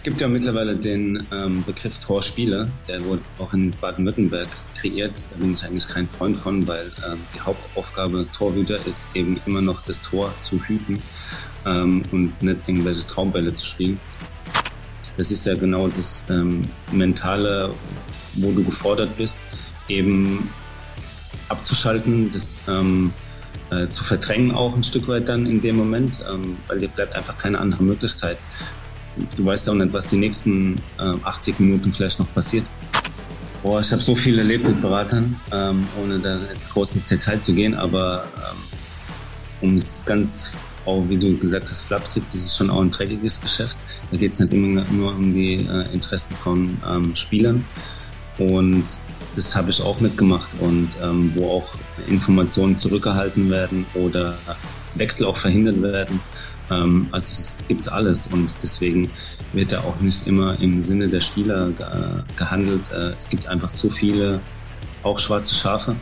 Es gibt ja mittlerweile den ähm, Begriff Torspieler, der wurde auch in Baden-Württemberg kreiert. Da bin ich eigentlich kein Freund von, weil ähm, die Hauptaufgabe Torhüter ist eben immer noch das Tor zu hüten ähm, und nicht irgendwelche Traumbälle zu spielen. Das ist ja genau das ähm, Mentale, wo du gefordert bist, eben abzuschalten, das ähm, äh, zu verdrängen auch ein Stück weit dann in dem Moment, ähm, weil dir bleibt einfach keine andere Möglichkeit du weißt ja auch nicht, was die nächsten äh, 80 Minuten vielleicht noch passiert. Boah, ich habe so viel erlebt mit Beratern, ähm, ohne da jetzt groß ins Detail zu gehen, aber ähm, um es ganz, auch wie du gesagt hast, flapsig, das ist schon auch ein dreckiges Geschäft. Da geht es nicht immer nur um die äh, Interessen von ähm, Spielern. Und das habe ich auch mitgemacht und ähm, wo auch Informationen zurückgehalten werden oder Wechsel auch verhindert werden. Ähm, also das gibt's alles und deswegen wird da auch nicht immer im Sinne der Spieler gehandelt. Äh, es gibt einfach zu viele, auch schwarze Schafe.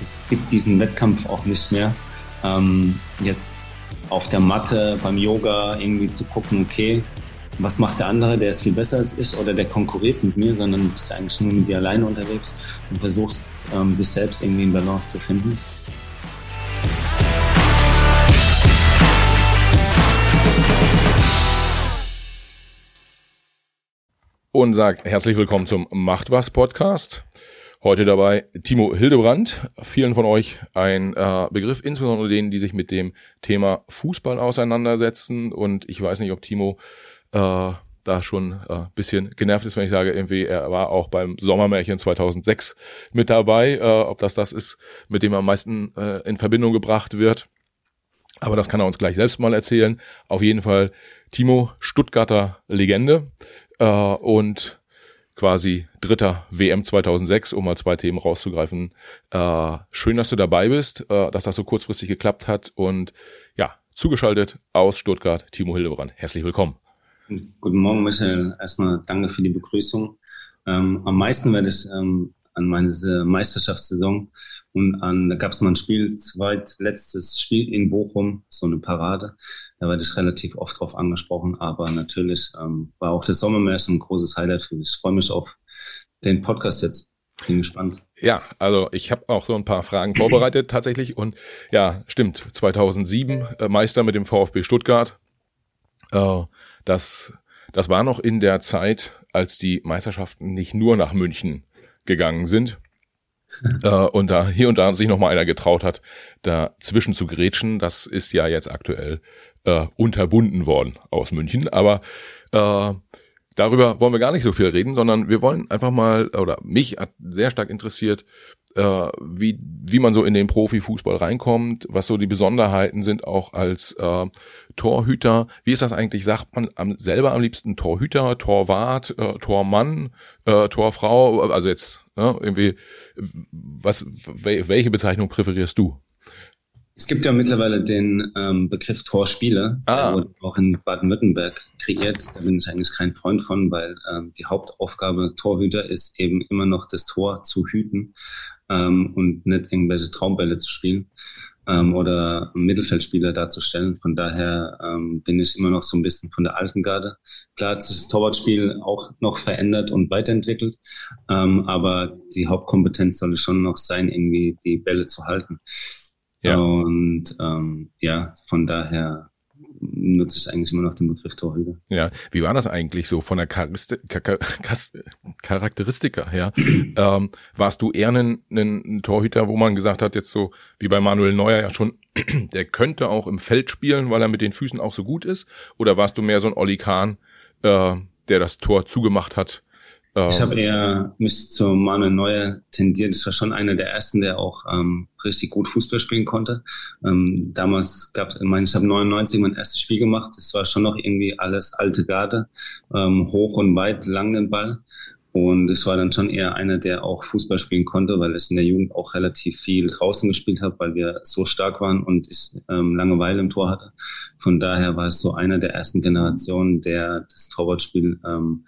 Es gibt diesen Wettkampf auch nicht mehr. Ähm, jetzt auf der Matte beim Yoga irgendwie zu gucken, okay, was macht der andere, der ist viel besser als ich oder der konkurriert mit mir, sondern du bist eigentlich nur mit dir alleine unterwegs und versuchst, ähm, dich selbst irgendwie in Balance zu finden. Und sagt herzlich willkommen zum Macht was Podcast. Heute dabei Timo Hildebrand, vielen von euch ein äh, Begriff, insbesondere denen, die sich mit dem Thema Fußball auseinandersetzen. Und ich weiß nicht, ob Timo äh, da schon äh, bisschen genervt ist, wenn ich sage, irgendwie er war auch beim Sommermärchen 2006 mit dabei, äh, ob das das ist, mit dem er am meisten äh, in Verbindung gebracht wird. Aber das kann er uns gleich selbst mal erzählen. Auf jeden Fall Timo, Stuttgarter Legende äh, und quasi dritter WM 2006, um mal zwei Themen rauszugreifen. Äh, schön, dass du dabei bist, äh, dass das so kurzfristig geklappt hat und ja, zugeschaltet aus Stuttgart, Timo Hildebrand. Herzlich willkommen. Guten Morgen, Michael. Erstmal danke für die Begrüßung. Ähm, am meisten werde ich ähm, an meine Meisterschaftssaison und an, da gab es mal ein Spiel, zweitletztes Spiel in Bochum, so eine Parade. Da werde ich relativ oft drauf angesprochen, aber natürlich ähm, war auch das Sommermärchen ein großes Highlight für mich. Ich freue mich auf den Podcast jetzt. Bin gespannt. Ja, also ich habe auch so ein paar Fragen vorbereitet tatsächlich und ja, stimmt, 2007 äh, Meister mit dem VfB Stuttgart. Äh, das, das war noch in der Zeit, als die Meisterschaften nicht nur nach München gegangen sind. äh, und da hier und da sich noch mal einer getraut hat, dazwischen zu grätschen. Das ist ja jetzt aktuell äh, unterbunden worden aus München. Aber äh, darüber wollen wir gar nicht so viel reden, sondern wir wollen einfach mal, oder mich hat sehr stark interessiert, äh, wie, wie man so in den Profifußball reinkommt, was so die Besonderheiten sind auch als äh, Torhüter. Wie ist das eigentlich? Sagt man am, selber am liebsten Torhüter, Torwart, äh, Tormann, äh, Torfrau? Also jetzt ne, irgendwie, was, welche Bezeichnung präferierst du? Es gibt ja mittlerweile den ähm, Begriff Torspieler, ah. der wurde auch in Baden-Württemberg kreiert. Da bin ich eigentlich kein Freund von, weil ähm, die Hauptaufgabe Torhüter ist eben immer noch das Tor zu hüten ähm, und nicht irgendwelche Traumbälle zu spielen ähm, oder Mittelfeldspieler darzustellen. Von daher ähm, bin ich immer noch so ein bisschen von der alten Garde. Klar hat sich das Torwartspiel auch noch verändert und weiterentwickelt, ähm, aber die Hauptkompetenz soll schon noch sein, irgendwie die Bälle zu halten. Ja. Und ähm, ja, von daher nutze ich eigentlich immer noch den Begriff Torhüter. Ja, wie war das eigentlich so von der Charakteristika her? ähm, warst du eher ein, ein Torhüter, wo man gesagt hat, jetzt so wie bei Manuel Neuer ja schon, der könnte auch im Feld spielen, weil er mit den Füßen auch so gut ist? Oder warst du mehr so ein Olli Kahn, äh, der das Tor zugemacht hat ich habe ähm. eher mich zu Manuel Neuer tendiert. Ich war schon einer der ersten, der auch ähm, richtig gut Fußball spielen konnte. Ähm, damals gab ich meine, ich habe 99 mein erstes Spiel gemacht. Das war schon noch irgendwie alles alte Garde, ähm, hoch und weit, lang den Ball. Und ich war dann schon eher einer, der auch Fußball spielen konnte, weil ich in der Jugend auch relativ viel draußen gespielt habe, weil wir so stark waren und ich ähm, Langeweile im Tor hatte. Von daher war es so einer der ersten Generationen, der das Torwartspiel ähm,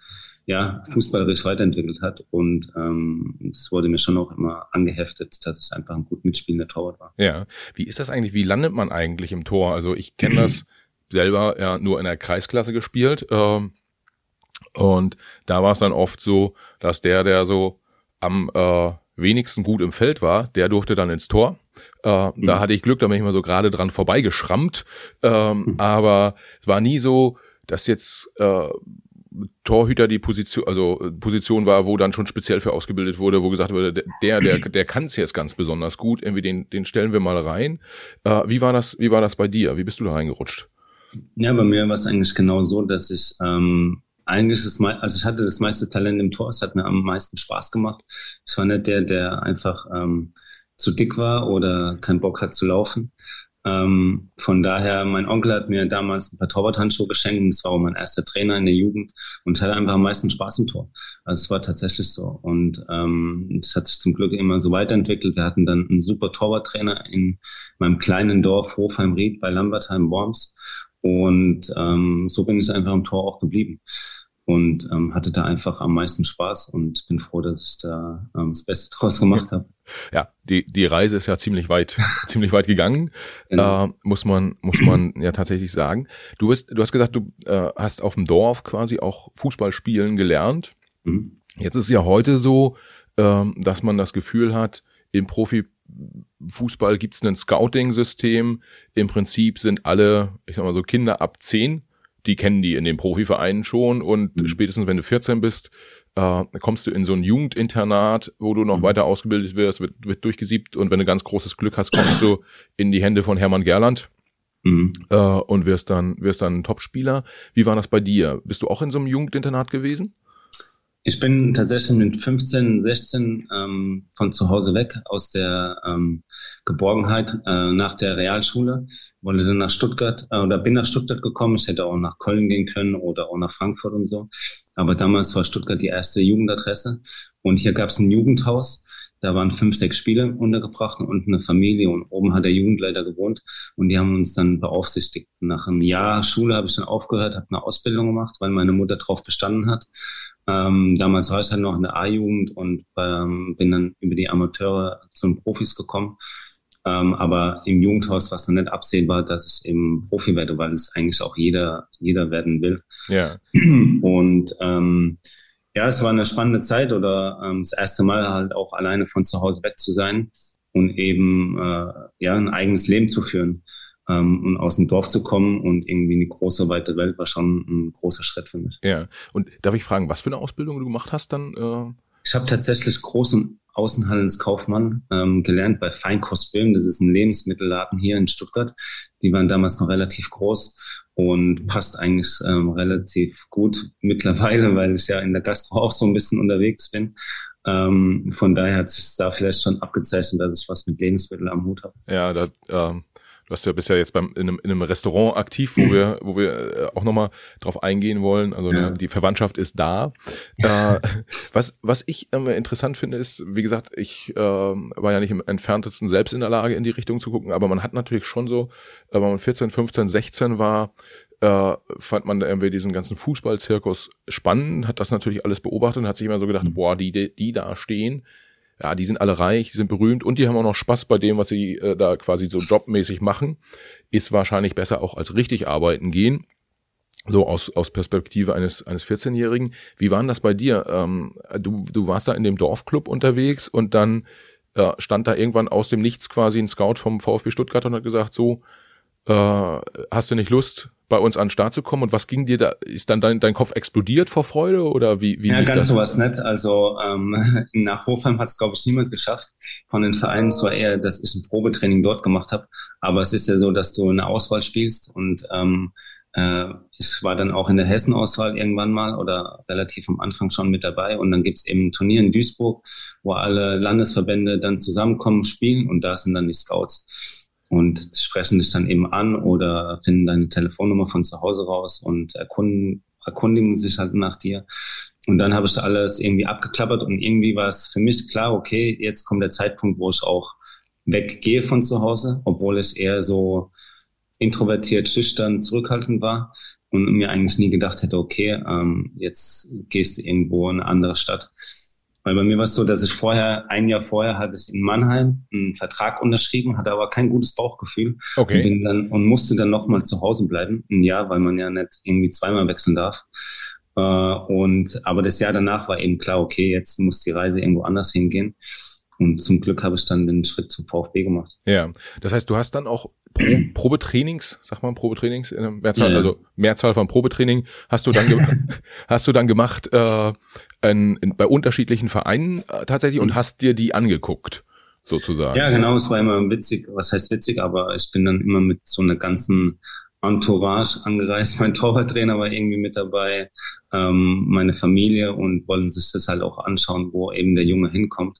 ja, fußballerisch weiterentwickelt hat. Und ähm, es wurde mir schon auch immer angeheftet, dass es einfach ein gut mitspielender Torwart war. Ja, wie ist das eigentlich? Wie landet man eigentlich im Tor? Also ich kenne das selber ja nur in der Kreisklasse gespielt. Ähm, und da war es dann oft so, dass der, der so am äh, wenigsten gut im Feld war, der durfte dann ins Tor. Äh, mhm. Da hatte ich Glück, da bin ich mal so gerade dran vorbeigeschrammt. Ähm, mhm. Aber es war nie so, dass jetzt äh, Torhüter die Position, also äh, Position war, wo dann schon speziell für ausgebildet wurde, wo gesagt wurde, der, der, der kann es jetzt ganz besonders gut, irgendwie den, den stellen wir mal rein. Äh, wie war das, wie war das bei dir? Wie bist du da reingerutscht? Ja, bei mir war es eigentlich genau so, dass ich ähm, eigentlich das, also ich hatte das meiste Talent im Tor, es hat mir am meisten Spaß gemacht. Ich war nicht der, der einfach ähm, zu dick war oder keinen Bock hat zu laufen. Ähm, von daher, mein Onkel hat mir damals ein paar Torwarthandschuhe geschenkt und das war auch mein erster Trainer in der Jugend und hatte einfach am meisten Spaß im Tor. Also es war tatsächlich so und ähm, das hat sich zum Glück immer so weiterentwickelt. Wir hatten dann einen super Torwarttrainer in meinem kleinen Dorf Hofheim-Ried bei Lambertheim-Worms und ähm, so bin ich einfach im Tor auch geblieben und ähm, hatte da einfach am meisten Spaß und bin froh, dass ich da ähm, das Beste draus gemacht habe. Ja, die, die Reise ist ja ziemlich weit, ziemlich weit gegangen, genau. äh, muss man, muss man ja tatsächlich sagen. Du bist, du hast gesagt, du äh, hast auf dem Dorf quasi auch Fußball spielen gelernt. Mhm. Jetzt ist ja heute so, äh, dass man das Gefühl hat, im Profifußball gibt es ein Scouting-System. Im Prinzip sind alle, ich sag mal so, Kinder ab zehn die kennen die in den Profivereinen schon und mhm. spätestens wenn du 14 bist, äh, kommst du in so ein Jugendinternat, wo du noch mhm. weiter ausgebildet wirst, wird, wird durchgesiebt und wenn du ganz großes Glück hast, kommst du in die Hände von Hermann Gerland. Mhm. Äh, und wirst dann wirst dann ein Topspieler. Wie war das bei dir? Bist du auch in so einem Jugendinternat gewesen? Ich bin tatsächlich mit 15, 16 ähm, von zu Hause weg aus der ähm, Geborgenheit äh, nach der Realschule, wollte dann nach Stuttgart äh, oder bin nach Stuttgart gekommen. Ich hätte auch nach Köln gehen können oder auch nach Frankfurt und so. Aber damals war Stuttgart die erste Jugendadresse und hier gab es ein Jugendhaus. Da waren fünf, sechs Spiele untergebracht und eine Familie und oben hat der Jugendleiter gewohnt und die haben uns dann beaufsichtigt. Nach einem Jahr Schule habe ich dann aufgehört, habe eine Ausbildung gemacht, weil meine Mutter drauf bestanden hat ähm, damals war ich halt noch in der A-Jugend und ähm, bin dann über die Amateure zu den Profis gekommen. Ähm, aber im Jugendhaus war es dann nicht absehbar, dass ich eben Profi werde, weil es eigentlich auch jeder, jeder werden will. Ja. Und ähm, ja, es war eine spannende Zeit oder ähm, das erste Mal halt auch alleine von zu Hause weg zu sein und eben äh, ja ein eigenes Leben zu führen ähm, und aus dem Dorf zu kommen und irgendwie in die große, weite Welt war schon ein großer Schritt für mich. Ja, und darf ich fragen, was für eine Ausbildung du gemacht hast dann? Äh? Ich habe tatsächlich Groß- Außenhandelskaufmann ähm, gelernt bei Feinkost Böhm. Das ist ein Lebensmittelladen hier in Stuttgart. Die waren damals noch relativ groß und passt eigentlich ähm, relativ gut mittlerweile, weil ich ja in der Gastro auch so ein bisschen unterwegs bin. Ähm, von daher hat sich da vielleicht schon abgezeichnet, dass ich was mit Lebensmitteln am Hut habe. Ja, da, ähm, Du hast ja bisher jetzt beim, in, einem, in einem Restaurant aktiv, wo wir, wo wir äh, auch nochmal drauf eingehen wollen. Also ja. die Verwandtschaft ist da. äh, was, was ich äh, interessant finde, ist, wie gesagt, ich äh, war ja nicht im entferntesten selbst in der Lage, in die Richtung zu gucken, aber man hat natürlich schon so, äh, wenn man 14, 15, 16 war, äh, fand man irgendwie diesen ganzen Fußballzirkus spannend, hat das natürlich alles beobachtet und hat sich immer so gedacht, mhm. boah, die, die, die da stehen, ja, die sind alle reich, die sind berühmt und die haben auch noch Spaß bei dem, was sie äh, da quasi so jobmäßig machen, ist wahrscheinlich besser auch als richtig arbeiten gehen. So aus, aus Perspektive eines, eines 14-Jährigen. Wie war denn das bei dir? Ähm, du, du warst da in dem Dorfclub unterwegs und dann äh, stand da irgendwann aus dem Nichts quasi ein Scout vom VfB Stuttgart und hat gesagt, so, äh, hast du nicht Lust, bei uns an den Start zu kommen? Und was ging dir da? Ist dann dein, dein Kopf explodiert vor Freude oder wie? wie ja, ganz das? sowas nicht. Also ähm, nach Hofheim hat es, glaube ich, niemand geschafft von den Vereinen. Es war eher, dass ich ein Probetraining dort gemacht habe. Aber es ist ja so, dass du eine Auswahl spielst und ähm, äh, ich war dann auch in der Hessen-Auswahl irgendwann mal oder relativ am Anfang schon mit dabei. Und dann gibt's eben ein Turnier in Duisburg, wo alle Landesverbände dann zusammenkommen, spielen und da sind dann die Scouts und sprechen dich dann eben an oder finden deine Telefonnummer von zu Hause raus und erkunden, erkundigen sich halt nach dir. Und dann habe ich alles irgendwie abgeklappert und irgendwie war es für mich klar, okay, jetzt kommt der Zeitpunkt, wo ich auch weggehe von zu Hause, obwohl ich eher so introvertiert, schüchtern, zurückhaltend war und mir eigentlich nie gedacht hätte, okay, ähm, jetzt gehst du irgendwo in eine andere Stadt Weil bei mir war es so, dass ich vorher, ein Jahr vorher hatte ich in Mannheim einen Vertrag unterschrieben, hatte aber kein gutes Bauchgefühl. Okay. Und, dann, und musste dann nochmal zu Hause bleiben, ein Jahr, weil man ja nicht irgendwie zweimal wechseln darf. Äh, und, aber das Jahr danach war eben klar, okay, jetzt muss die Reise irgendwo anders hingehen. Und zum Glück habe ich dann den Schritt zum VfB gemacht. Ja, das heißt, du hast dann auch Pro Probetrainings, sag mal Probetrainings Mehrzahl, ja, also Mehrzahl von Probetraining hast du dann hast du dann gemacht äh, in, in, bei unterschiedlichen Vereinen äh, tatsächlich und hast dir die angeguckt sozusagen. Ja, genau, es war immer witzig, was heißt witzig, aber ich bin dann immer mit so einer ganzen Entourage angereist. Mein Torwarttrainer war irgendwie mit dabei, ähm, meine Familie und wollen sich das halt auch anschauen, wo eben der Junge hinkommt.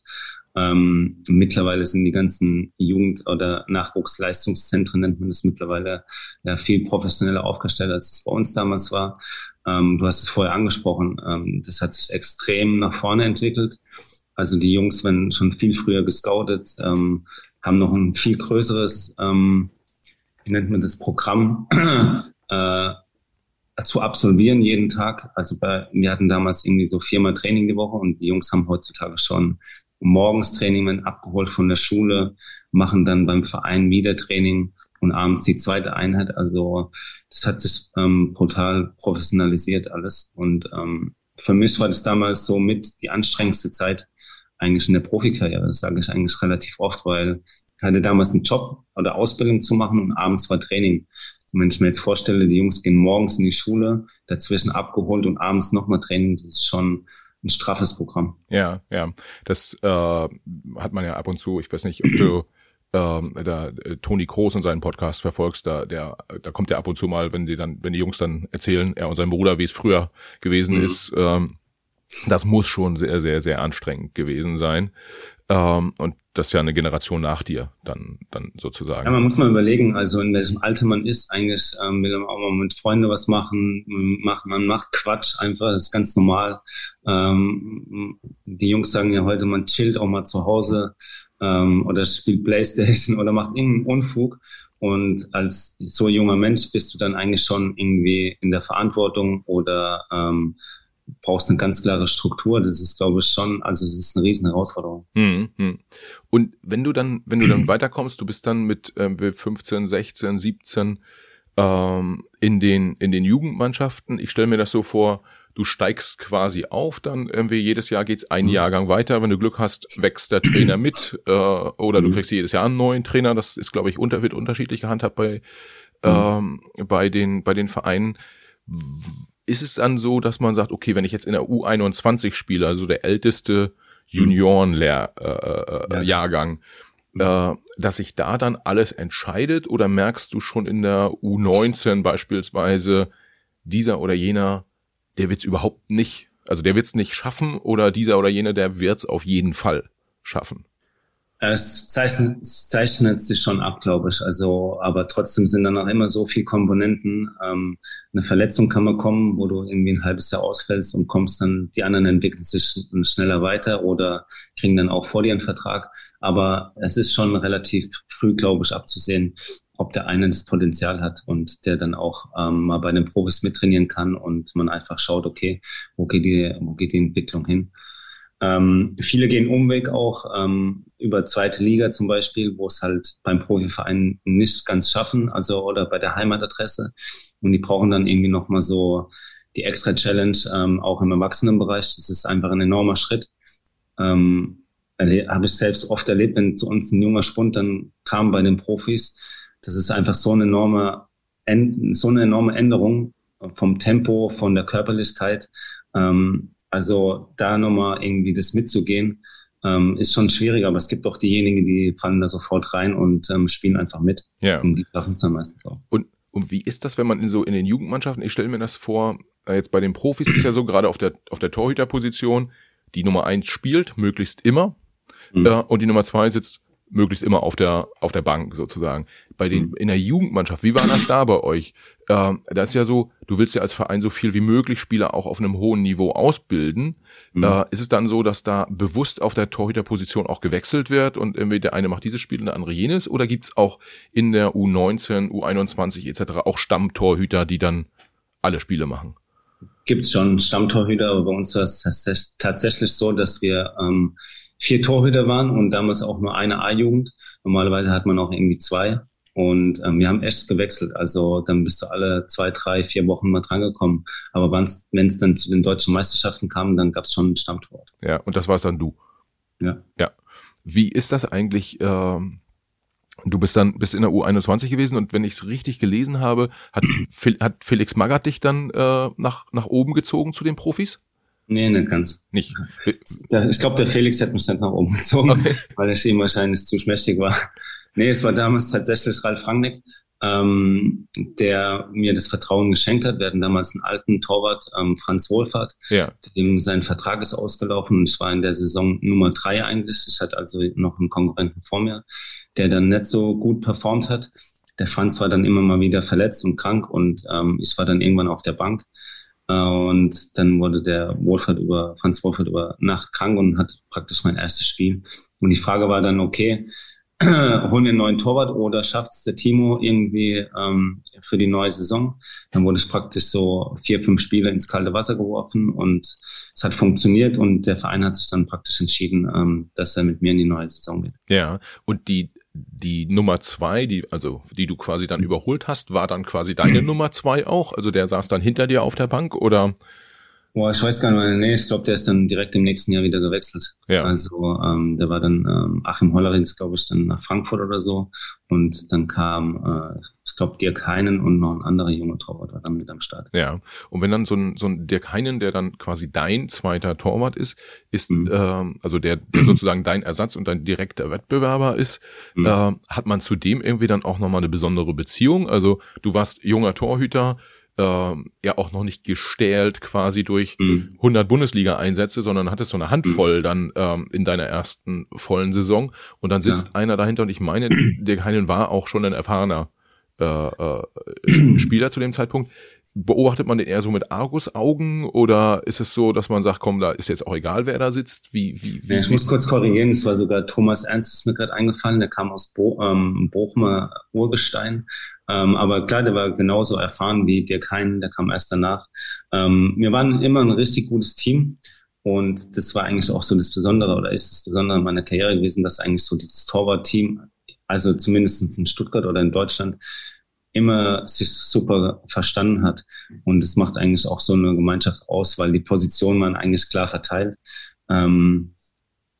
Ähm, mittlerweile sind die ganzen Jugend- oder Nachwuchsleistungszentren, nennt man das mittlerweile, ja, viel professioneller aufgestellt, als es bei uns damals war. Ähm, du hast es vorher angesprochen, ähm, das hat sich extrem nach vorne entwickelt. Also die Jungs werden schon viel früher gescoutet, ähm, haben noch ein viel größeres, ähm, wie nennt man das, Programm äh, zu absolvieren jeden Tag. Also bei, wir hatten damals irgendwie so viermal Training die Woche und die Jungs haben heutzutage schon morgens Training, werden abgeholt von der Schule, machen dann beim Verein wieder Training und abends die zweite Einheit. Also das hat sich ähm, brutal professionalisiert alles. Und ähm, für mich war das damals so mit die anstrengendste Zeit eigentlich in der Profikarriere. Das sage ich eigentlich relativ oft, weil ich hatte damals einen Job oder Ausbildung zu machen und abends war Training. Und wenn ich mir jetzt vorstelle, die Jungs gehen morgens in die Schule, dazwischen abgeholt und abends nochmal Training, das ist schon ein straffes Programm. Ja, ja. Das äh, hat man ja ab und zu, ich weiß nicht, ob du ähm, da äh, Toni Kroos in seinen Podcast verfolgst, da der da kommt er ab und zu mal, wenn die dann, wenn die Jungs dann erzählen, er und sein Bruder, wie es früher gewesen mhm. ist, ähm, das muss schon sehr, sehr, sehr anstrengend gewesen sein. Ähm, und das ist ja eine Generation nach dir, dann, dann sozusagen. Ja, man muss mal überlegen, also in welchem Alter man ist, eigentlich ähm, will man auch mal mit Freunden was machen, macht, man macht Quatsch einfach, das ist ganz normal. Ähm, die Jungs sagen ja heute, man chillt auch mal zu Hause ähm, oder spielt Playstation oder macht irgendeinen Unfug. Und als so junger Mensch bist du dann eigentlich schon irgendwie in der Verantwortung oder ähm, brauchst eine ganz klare Struktur. Das ist, glaube ich, schon, also es ist eine riesen Herausforderung. Mhm. Und wenn du dann, wenn du dann weiterkommst, du bist dann mit äh, 15, 16, 17 ähm, in den in den Jugendmannschaften. Ich stelle mir das so vor, du steigst quasi auf, dann irgendwie jedes Jahr geht's ein mhm. Jahrgang weiter. Wenn du Glück hast, wächst der Trainer mit äh, oder du mhm. kriegst jedes Jahr einen neuen Trainer. Das ist, glaube ich, unter, wird unterschiedlich gehandhabt bei mhm. ähm, bei den bei den Vereinen ist es dann so, dass man sagt, okay, wenn ich jetzt in der U21 spiele, also der älteste Junioren-Jahrgang, äh, äh, äh, dass sich da dann alles entscheidet? Oder merkst du schon in der U19 beispielsweise, dieser oder jener, der wird es überhaupt nicht, also der wird es nicht schaffen oder dieser oder jener, der wird es auf jeden Fall schaffen? Es zeichnet, zeichnet sich schon ab, glaube ich. Also, aber trotzdem sind dann auch immer so viele Komponenten. Ähm, eine Verletzung kann man kommen, wo du irgendwie ein halbes Jahr ausfällst und kommst dann, die anderen entwickeln sich schneller weiter oder kriegen dann auch vor dir einen Vertrag. Aber es ist schon relativ früh, glaube ich, abzusehen, ob der eine das Potenzial hat und der dann auch ähm, mal bei den Profis mittrainieren kann und man einfach schaut, okay, wo geht die, wo geht die Entwicklung hin? Ähm, viele gehen Umweg auch ähm, über zweite Liga zum Beispiel, wo es halt beim Profiverein nicht ganz schaffen, also oder bei der Heimatadresse. Und die brauchen dann irgendwie nochmal so die extra Challenge, ähm, auch im Erwachsenenbereich. Das ist einfach ein enormer Schritt. Ähm, Habe ich selbst oft erlebt, wenn zu uns ein junger Spund dann kam bei den Profis. Das ist einfach so eine enorme, so eine enorme Änderung vom Tempo, von der Körperlichkeit. Ähm, also da nochmal irgendwie das mitzugehen, ähm, ist schon schwieriger, aber es gibt auch diejenigen, die fallen da sofort rein und ähm, spielen einfach mit. Ja. Und die schaffen es dann meistens auch. Und, und wie ist das, wenn man in so in den Jugendmannschaften, ich stelle mir das vor, äh, jetzt bei den Profis ist ja so, gerade auf der, auf der Torhüterposition, die Nummer eins spielt, möglichst immer, mhm. äh, und die Nummer zwei sitzt möglichst immer auf der auf der Bank sozusagen. Bei den mhm. in der Jugendmannschaft, wie war das da bei euch? Ähm, da ist ja so, du willst ja als Verein so viel wie möglich Spieler auch auf einem hohen Niveau ausbilden. Mhm. Äh, ist es dann so, dass da bewusst auf der Torhüterposition auch gewechselt wird und irgendwie der eine macht dieses Spiel und der andere jenes? Oder gibt's auch in der U19, U21 etc. auch Stammtorhüter, die dann alle Spiele machen? Gibt es schon Stammtorhüter, aber bei uns war es tatsächlich so, dass wir ähm, vier Torhüter waren und damals auch nur eine A-Jugend. Normalerweise hat man auch irgendwie zwei. Und ähm, wir haben echt gewechselt. Also dann bist du alle zwei, drei, vier Wochen mal drangekommen. Aber wenn es dann zu den deutschen Meisterschaften kam, dann gab es schon einen Stammtorwart. Ja, und das warst dann du. Ja. Ja. Wie ist das eigentlich? Ähm, du bist dann bist in der U21 gewesen und wenn ich es richtig gelesen habe, hat, hat Felix Magath dich dann äh, nach, nach oben gezogen zu den Profis? Nee, nicht ganz. Nicht. Ich glaube, der Felix hat mich dann nach oben gezogen, okay. weil er ihm wahrscheinlich zu schmächtig war. Nee, es war damals tatsächlich Ralf Rangnick, ähm, der mir das Vertrauen geschenkt hat. Wir hatten damals einen alten Torwart, ähm, Franz Wohlfahrt, ja. dem sein Vertrag ist ausgelaufen und ich war in der Saison Nummer drei eigentlich. Ich hatte also noch einen Konkurrenten vor mir, der dann nicht so gut performt hat. Der Franz war dann immer mal wieder verletzt und krank und ähm, ich war dann irgendwann auf der Bank. Äh, und dann wurde der Wohlfahrt über, Franz Wohlfahrt über Nacht krank und hat praktisch mein erstes Spiel. Und die Frage war dann, okay, holen wir einen neuen Torwart oder schafft es der Timo irgendwie ähm, für die neue Saison? Dann wurde es praktisch so vier, fünf Spiele ins kalte Wasser geworfen und es hat funktioniert und der Verein hat sich dann praktisch entschieden, ähm, dass er mit mir in die neue Saison geht. Ja, und die die Nummer zwei, die, also die du quasi dann überholt hast, war dann quasi deine. Nummer zwei auch? Also der saß dann hinter dir auf der Bank oder? Boah, ich weiß gar nicht, nee, ich glaube, der ist dann direkt im nächsten Jahr wieder gewechselt. Ja. Also ähm, der war dann ähm, Achim Hollerings, glaube ich, dann nach Frankfurt oder so. Und dann kam, äh, ich glaube, Dirk Heinen und noch ein anderer junger Torwart war dann mit am Start. Ja, und wenn dann so ein, so ein Dirk Heinen, der dann quasi dein zweiter Torwart ist, ist mhm. ähm, also der, der sozusagen dein Ersatz und dein direkter Wettbewerber ist, mhm. äh, hat man zu dem irgendwie dann auch nochmal eine besondere Beziehung? Also du warst junger Torhüter, äh, ja auch noch nicht gestählt quasi durch mhm. 100 Bundesliga-Einsätze, sondern hattest so eine Handvoll mhm. dann ähm, in deiner ersten vollen Saison und dann sitzt ja. einer dahinter und ich meine, der Heinen war auch schon ein erfahrener äh, äh, Spieler zu dem Zeitpunkt. Beobachtet man den eher so mit Argus-Augen oder ist es so, dass man sagt, komm, da ist jetzt auch egal, wer da sitzt? Wie, wie, wie ja, ich muss kurz korrigieren, es war sogar Thomas Ernst, ist mir gerade eingefallen, der kam aus Bo ähm, Bochumer Urgestein. Ähm, aber klar, der war genauso erfahren wie Dirk Hein, der kam erst danach. Ähm, wir waren immer ein richtig gutes Team. Und das war eigentlich auch so das Besondere oder ist das Besondere meiner Karriere gewesen, dass eigentlich so dieses Torwart-Team, also zumindest in Stuttgart oder in Deutschland, immer sich super verstanden hat. Und es macht eigentlich auch so eine Gemeinschaft aus, weil die Positionen waren eigentlich klar verteilt. Ähm,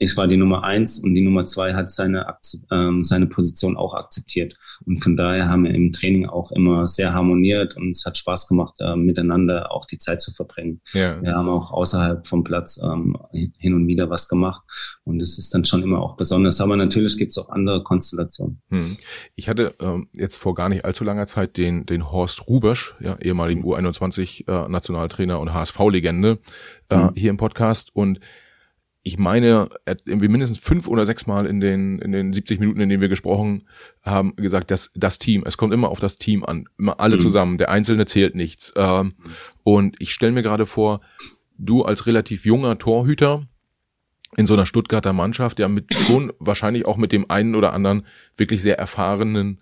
ich war die Nummer eins und die Nummer zwei hat seine, ähm, seine Position auch akzeptiert. Und von daher haben wir im Training auch immer sehr harmoniert und es hat Spaß gemacht, äh, miteinander auch die Zeit zu verbringen. Ja. Wir haben auch außerhalb vom Platz ähm, hin und wieder was gemacht und es ist dann schon immer auch besonders. Aber natürlich gibt es auch andere Konstellationen. Hm. Ich hatte ähm, jetzt vor gar nicht allzu langer Zeit den, den Horst Rubesch, ja, ehemaligen U21 äh, und HSV-Legende, äh, hm. hier im Podcast und ich meine, er hat irgendwie mindestens fünf oder sechs Mal in den, in den 70 Minuten, in denen wir gesprochen haben, gesagt, dass das Team, es kommt immer auf das Team an, immer alle mhm. zusammen, der Einzelne zählt nichts. Ähm, und ich stelle mir gerade vor, du als relativ junger Torhüter in so einer Stuttgarter Mannschaft, ja mit schon wahrscheinlich auch mit dem einen oder anderen wirklich sehr erfahrenen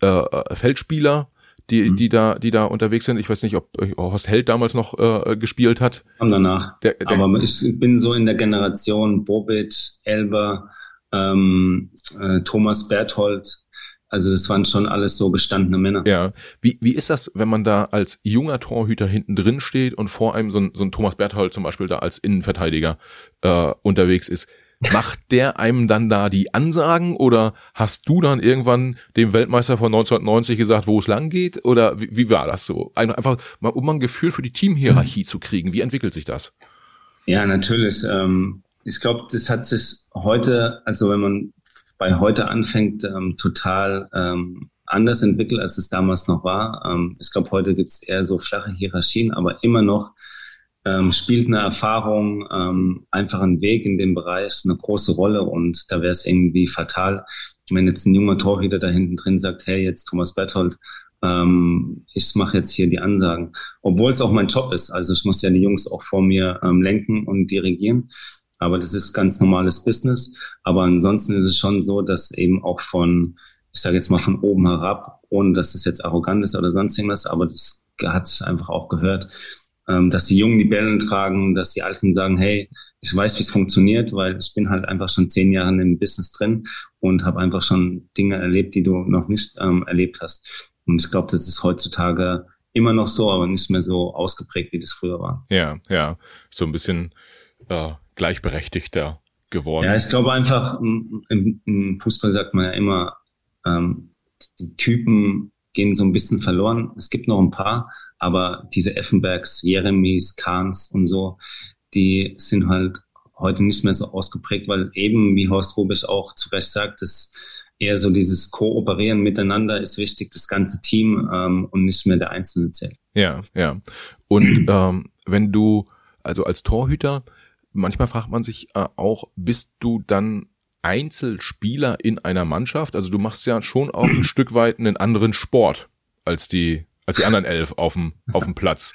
äh, Feldspieler, die, mhm. die da, die da unterwegs sind. Ich weiß nicht, ob Horst Held damals noch äh, gespielt hat. Kam danach. Der, der, Aber ich bin so in der Generation Bobic, Elber, ähm, äh, Thomas Berthold. Also das waren schon alles so gestandene Männer. Ja. Wie, wie ist das, wenn man da als junger Torhüter hinten drin steht und vor einem so ein, so ein Thomas Berthold zum Beispiel da als Innenverteidiger äh, unterwegs ist? Macht der einem dann da die Ansagen oder hast du dann irgendwann dem Weltmeister von 1990 gesagt, wo es lang geht? Oder wie, wie war das so? Einfach mal, um mal ein Gefühl für die Teamhierarchie zu kriegen. Wie entwickelt sich das? Ja, natürlich. Ähm, ich glaube, das hat sich heute, also wenn man bei heute anfängt, ähm, total ähm, anders entwickelt, als es damals noch war. Ähm, ich glaube, heute gibt es eher so flache Hierarchien, aber immer noch ähm, spielt eine Erfahrung, ähm, einfach ein Weg in dem Bereich eine große Rolle und da wäre es irgendwie fatal, wenn jetzt ein junger Torhüter da hinten drin sagt, hey, jetzt Thomas Berthold, ähm, ich mache jetzt hier die Ansagen, obwohl es auch mein Job ist. Also ich muss ja die Jungs auch vor mir ähm, lenken und dirigieren. Aber das ist ganz normales Business. Aber ansonsten ist es schon so, dass eben auch von, ich sage jetzt mal von oben herab, ohne dass es jetzt arrogant ist oder sonst irgendwas, aber das hat sich einfach auch gehört, ähm, dass die Jungen die Bälle tragen, dass die Alten sagen, hey, ich weiß, wie es funktioniert, weil ich bin halt einfach schon zehn Jahre im Business drin und habe einfach schon Dinge erlebt, die du noch nicht ähm, erlebt hast. Und ich glaube, das ist heutzutage immer noch so, aber nicht mehr so ausgeprägt, wie das früher war. Ja, ja, so ein bisschen äh, gleichberechtigter geworden. Ja, ich glaube einfach, im, im Fußball sagt man ja immer, ähm, die Typen gehen so ein bisschen verloren. Es gibt noch ein paar, aber diese Effenbergs, Jeremies, Kahns und so, die sind halt heute nicht mehr so ausgeprägt, weil eben, wie Horst Rubisch auch zu Recht sagt, dass eher so dieses Kooperieren miteinander ist wichtig, das ganze Team ähm, und nicht mehr der Einzelne zählt. Ja, ja. Und ähm, wenn du, also als Torhüter, manchmal fragt man sich äh, auch, bist du dann Einzelspieler in einer Mannschaft? Also du machst ja schon auch ein Stück weit einen anderen Sport als die als die anderen elf auf dem auf dem Platz.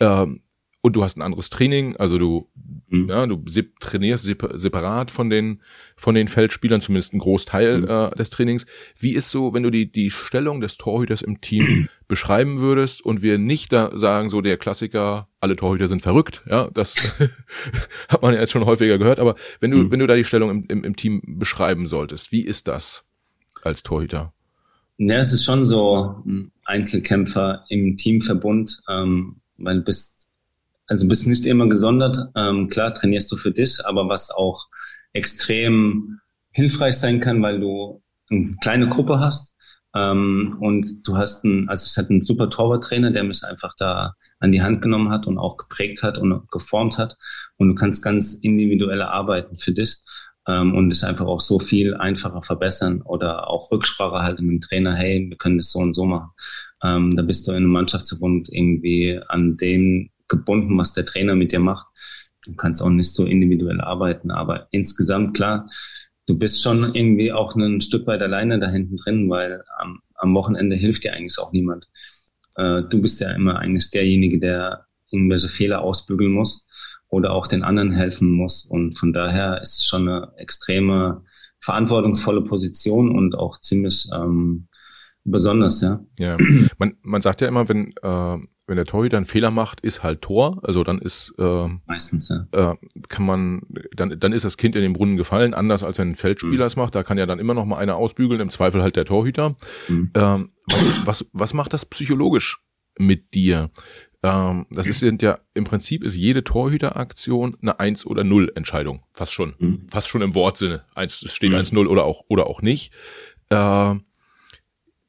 Ähm, und du hast ein anderes Training, also du, mhm. ja, du trainierst separat von den, von den Feldspielern, zumindest ein Großteil mhm. äh, des Trainings. Wie ist so, wenn du die, die Stellung des Torhüters im Team beschreiben würdest und wir nicht da sagen, so der Klassiker, alle Torhüter sind verrückt, ja, das hat man ja jetzt schon häufiger gehört, aber wenn du, mhm. wenn du da die Stellung im, im, im Team beschreiben solltest, wie ist das als Torhüter? Ja, es ist schon so ein Einzelkämpfer im Teamverbund, ähm, weil du bist also bist nicht immer gesondert. Ähm, klar, trainierst du für dich, aber was auch extrem hilfreich sein kann, weil du eine kleine Gruppe hast. Ähm, und du hast einen, also ich hatte einen super Torwarttrainer, der mich einfach da an die Hand genommen hat und auch geprägt hat und geformt hat. Und du kannst ganz individuell arbeiten für dich ähm, und es einfach auch so viel einfacher verbessern oder auch Rücksprache halten mit dem Trainer, hey, wir können das so und so machen. Ähm, da bist du in einem Mannschaftsverbund irgendwie an dem gebunden, was der Trainer mit dir macht. Du kannst auch nicht so individuell arbeiten, aber insgesamt klar, du bist schon irgendwie auch ein Stück weit alleine da hinten drin, weil am, am Wochenende hilft dir eigentlich auch niemand. Äh, du bist ja immer eigentlich derjenige, der irgendwelche Fehler ausbügeln muss oder auch den anderen helfen muss. Und von daher ist es schon eine extreme verantwortungsvolle Position und auch ziemlich ähm, besonders, ja. Ja, man, man sagt ja immer, wenn äh, wenn der Torhüter einen Fehler macht, ist halt Tor. Also dann ist äh, meistens ja. äh, kann man dann dann ist das Kind in den Brunnen gefallen. Anders als wenn ein Feldspieler mhm. es macht, da kann ja dann immer noch mal einer ausbügeln. Im Zweifel halt der Torhüter. Mhm. Ähm, was, was was macht das psychologisch mit dir? Ähm, das ist sind ja im Prinzip ist jede Torhüteraktion eine Eins oder Null Entscheidung, fast schon, mhm. fast schon im Wortsinne. Eins steht eins Null oder auch oder auch nicht. Äh,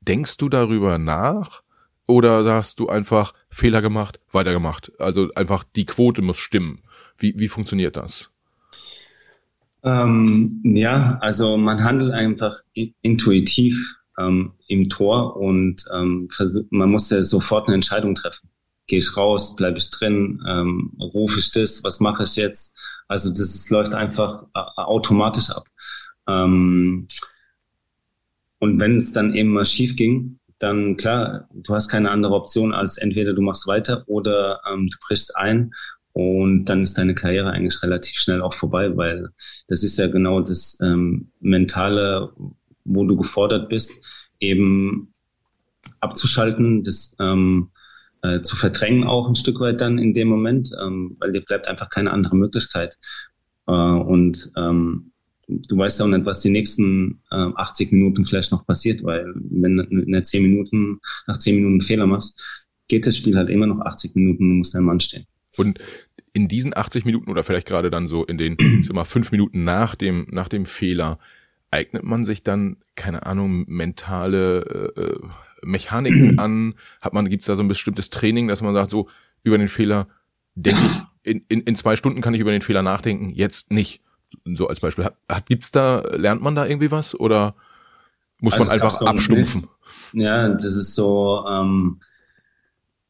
denkst du darüber nach? Oder sagst du einfach Fehler gemacht, weitergemacht? Also einfach die Quote muss stimmen. Wie, wie funktioniert das? Ähm, ja, also man handelt einfach intuitiv ähm, im Tor und ähm, man muss ja sofort eine Entscheidung treffen. Gehe ich raus, bleibe ich drin, ähm, rufe ich das, was mache ich jetzt? Also das ist, läuft einfach äh, automatisch ab. Ähm, und wenn es dann eben mal schief ging, dann klar, du hast keine andere Option als entweder du machst weiter oder ähm, du brichst ein und dann ist deine Karriere eigentlich relativ schnell auch vorbei, weil das ist ja genau das ähm, Mentale, wo du gefordert bist, eben abzuschalten, das ähm, äh, zu verdrängen auch ein Stück weit dann in dem Moment, ähm, weil dir bleibt einfach keine andere Möglichkeit. Äh, und ähm, du weißt ja auch nicht, was die nächsten äh, 80 Minuten vielleicht noch passiert, weil wenn du in 10 Minuten, nach 10 Minuten einen Fehler machst, geht das Spiel halt immer noch 80 Minuten und du musst dein Mann stehen. Und in diesen 80 Minuten oder vielleicht gerade dann so in den, sag mal, fünf Minuten nach dem, nach dem Fehler, eignet man sich dann, keine Ahnung, mentale äh, äh Mechaniken an? Hat man, gibt's da so ein bestimmtes Training, dass man sagt, so, über den Fehler denke ich, in, in, in zwei Stunden kann ich über den Fehler nachdenken, jetzt nicht so als Beispiel. Hat, gibt's da, lernt man da irgendwie was oder muss also man einfach abstumpfen? Ja, das ist so, ähm,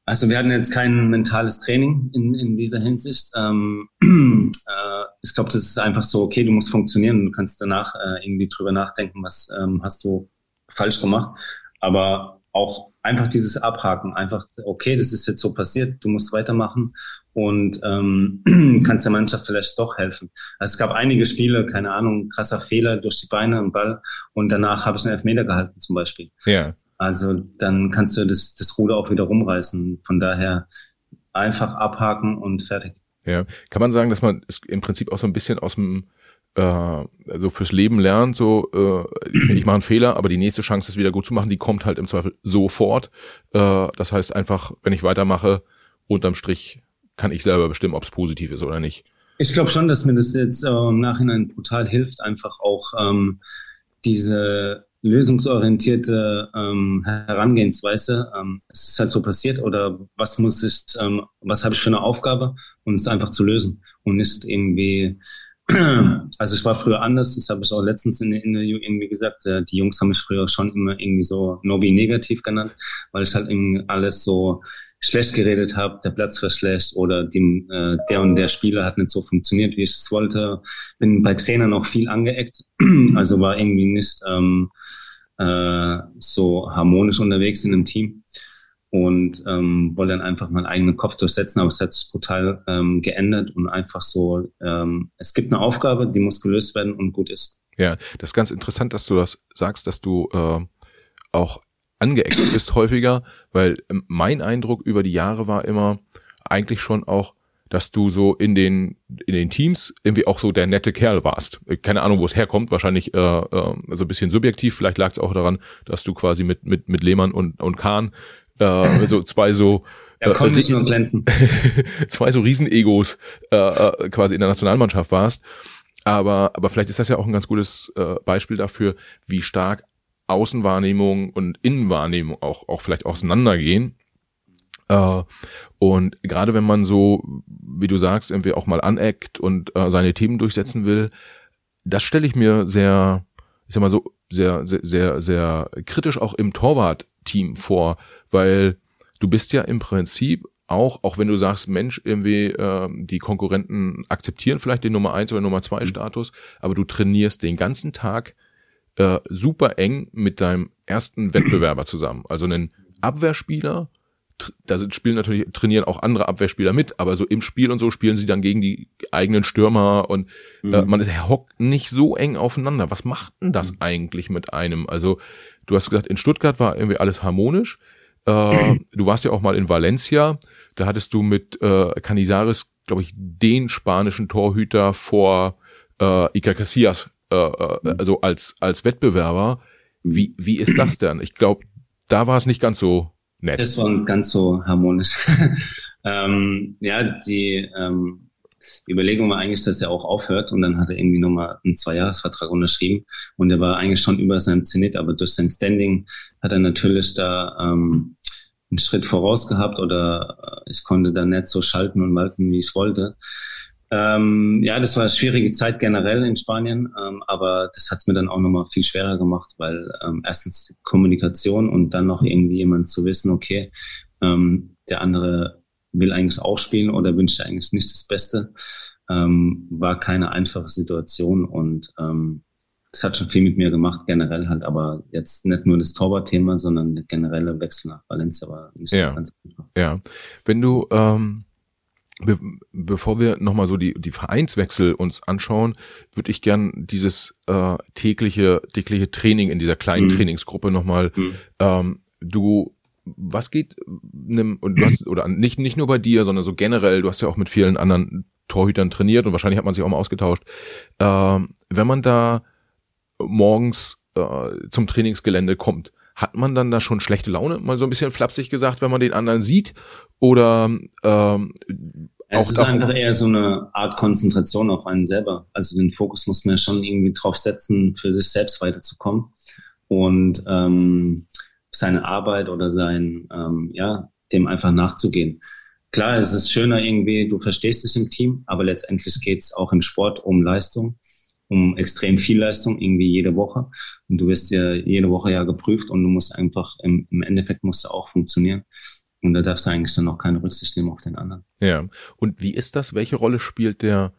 also wir hatten jetzt kein mentales Training in, in dieser Hinsicht. Ähm, äh, ich glaube, das ist einfach so, okay, du musst funktionieren und du kannst danach äh, irgendwie drüber nachdenken, was ähm, hast du falsch gemacht. Aber auch einfach dieses Abhaken, einfach, okay, das ist jetzt so passiert, du musst weitermachen und ähm, kannst der Mannschaft vielleicht doch helfen. Also es gab einige Spiele, keine Ahnung, krasser Fehler durch die Beine im Ball und danach habe ich einen Elfmeter gehalten zum Beispiel. Ja. Also dann kannst du das, das Ruder auch wieder rumreißen. Von daher einfach abhaken und fertig. Ja, kann man sagen, dass man es im Prinzip auch so ein bisschen aus dem äh, also fürs Leben lernt, so äh, ich mache einen Fehler, aber die nächste Chance, es wieder gut zu machen, die kommt halt im Zweifel sofort. Äh, das heißt einfach, wenn ich weitermache, unterm Strich kann ich selber bestimmen, ob es positiv ist oder nicht. Ich glaube schon, dass mir das jetzt äh, im Nachhinein brutal hilft, einfach auch ähm, diese lösungsorientierte ähm, Herangehensweise. Ähm, es ist halt so passiert oder was muss ich, ähm, was habe ich für eine Aufgabe und es einfach zu lösen und nicht irgendwie also ich war früher anders, das habe ich auch letztens in der Interview irgendwie gesagt. Äh, die Jungs haben mich früher schon immer irgendwie so Nobi negativ genannt, weil ich halt irgendwie alles so schlecht geredet habe, der Platz war schlecht oder die, äh, der und der Spieler hat nicht so funktioniert, wie ich es wollte. Bin bei Trainern auch viel angeeckt, also war irgendwie nicht ähm, äh, so harmonisch unterwegs in einem Team und ähm, wollte dann einfach meinen eigenen Kopf durchsetzen, aber es hat sich total ähm, geändert und einfach so, ähm, es gibt eine Aufgabe, die muss gelöst werden und gut ist. Ja, das ist ganz interessant, dass du das sagst, dass du äh, auch angeeckt bist häufiger, weil ähm, mein Eindruck über die Jahre war immer eigentlich schon auch, dass du so in den in den Teams irgendwie auch so der nette Kerl warst. Keine Ahnung, wo es herkommt, wahrscheinlich äh, äh, so ein bisschen subjektiv. Vielleicht lag es auch daran, dass du quasi mit mit mit Lehmann und und Kahn äh, so zwei so er konnte nicht nur glänzen. zwei so Riesenegos äh, äh, quasi in der Nationalmannschaft warst. Aber, aber vielleicht ist das ja auch ein ganz gutes äh, Beispiel dafür, wie stark Außenwahrnehmung und Innenwahrnehmung auch, auch vielleicht auseinandergehen. Äh, und gerade wenn man so, wie du sagst, irgendwie auch mal aneckt und äh, seine Themen durchsetzen will, das stelle ich mir sehr, ich sag mal so, sehr, sehr, sehr, sehr kritisch auch im Torwart-Team vor, weil du bist ja im Prinzip auch, auch wenn du sagst, Mensch, irgendwie äh, die Konkurrenten akzeptieren vielleicht den Nummer eins oder Nummer zwei mhm. Status, aber du trainierst den ganzen Tag äh, super eng mit deinem ersten Wettbewerber zusammen. Also einen Abwehrspieler, da sind, spielen natürlich, trainieren auch andere Abwehrspieler mit, aber so im Spiel und so spielen sie dann gegen die eigenen Stürmer und äh, mhm. äh, man ist, hockt nicht so eng aufeinander. Was macht denn das mhm. eigentlich mit einem? Also, du hast gesagt, in Stuttgart war irgendwie alles harmonisch. Äh, du warst ja auch mal in Valencia, da hattest du mit äh, Canizares, glaube ich, den spanischen Torhüter vor äh, Iker Casillas, äh, äh, also als, als Wettbewerber. Wie, wie ist das denn? Ich glaube, da war es nicht ganz so nett. Das war ganz so harmonisch. ähm, ja, die ähm, die Überlegung war eigentlich, dass er auch aufhört. Und dann hat er irgendwie nochmal einen Zweijahresvertrag unterschrieben. Und er war eigentlich schon über seinem Zenit, aber durch sein Standing hat er natürlich da ähm, einen Schritt voraus gehabt. Oder äh, ich konnte da nicht so schalten und walten, wie ich wollte. Ähm, ja, das war eine schwierige Zeit generell in Spanien, ähm, aber das hat es mir dann auch nochmal viel schwerer gemacht, weil ähm, erstens Kommunikation und dann noch irgendwie jemand zu wissen, okay, ähm, der andere will eigentlich auch spielen oder wünscht eigentlich nicht das Beste. Ähm, war keine einfache Situation und ähm, das hat schon viel mit mir gemacht, generell halt, aber jetzt nicht nur das Torwartthema, sondern der generelle Wechsel nach Valencia war nicht ja. so ganz einfach. Ja, wenn du, ähm, be bevor wir nochmal so die, die Vereinswechsel uns anschauen, würde ich gern dieses äh, tägliche, tägliche Training in dieser kleinen mhm. Trainingsgruppe nochmal, mhm. ähm, du was geht nimm, und du hast, oder nicht, nicht nur bei dir, sondern so generell, du hast ja auch mit vielen anderen Torhütern trainiert und wahrscheinlich hat man sich auch mal ausgetauscht. Äh, wenn man da morgens äh, zum Trainingsgelände kommt, hat man dann da schon schlechte Laune, mal so ein bisschen flapsig gesagt, wenn man den anderen sieht? Oder ähm, es auch ist einfach eher so eine Art Konzentration auf einen selber. Also den Fokus muss man ja schon irgendwie drauf setzen, für sich selbst weiterzukommen. Und ähm, seine Arbeit oder sein, ähm, ja, dem einfach nachzugehen. Klar, es ist schöner irgendwie, du verstehst es im Team, aber letztendlich geht es auch im Sport um Leistung, um extrem viel Leistung, irgendwie jede Woche. Und du wirst ja jede Woche ja geprüft und du musst einfach, im, im Endeffekt musst du auch funktionieren. Und da darfst du eigentlich dann auch keine Rücksicht nehmen auf den anderen. Ja. Und wie ist das? Welche Rolle spielt der,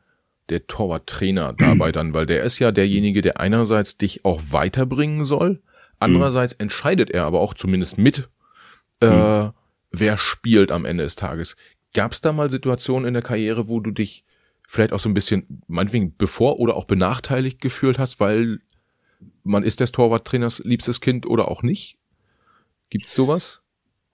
der Torwarttrainer dabei dann? Weil der ist ja derjenige, der einerseits dich auch weiterbringen soll, Andererseits mhm. entscheidet er aber auch zumindest mit, äh, mhm. wer spielt am Ende des Tages. Gab es da mal Situationen in der Karriere, wo du dich vielleicht auch so ein bisschen, meinetwegen, bevor oder auch benachteiligt gefühlt hast, weil man ist des Torwarttrainers liebstes Kind oder auch nicht? Gibt's sowas?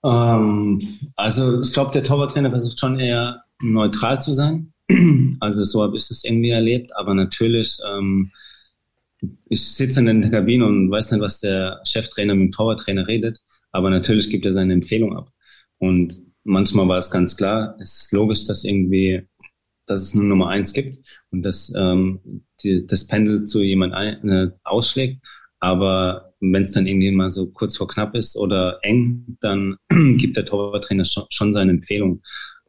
Ähm, also ich glaube, der Torwarttrainer versucht schon eher neutral zu sein. Also so habe ich es irgendwie erlebt. Aber natürlich, ähm, ich sitze in der Kabine und weiß nicht, was der Cheftrainer mit dem Torwarttrainer redet. Aber natürlich gibt er seine Empfehlung ab. Und manchmal war es ganz klar, es ist logisch, dass irgendwie, dass es eine Nummer eins gibt und dass ähm, die, das Pendel zu jemand ein, äh, ausschlägt. Aber wenn es dann irgendwie mal so kurz vor knapp ist oder eng, dann gibt der Torwarttrainer schon, schon seine Empfehlung.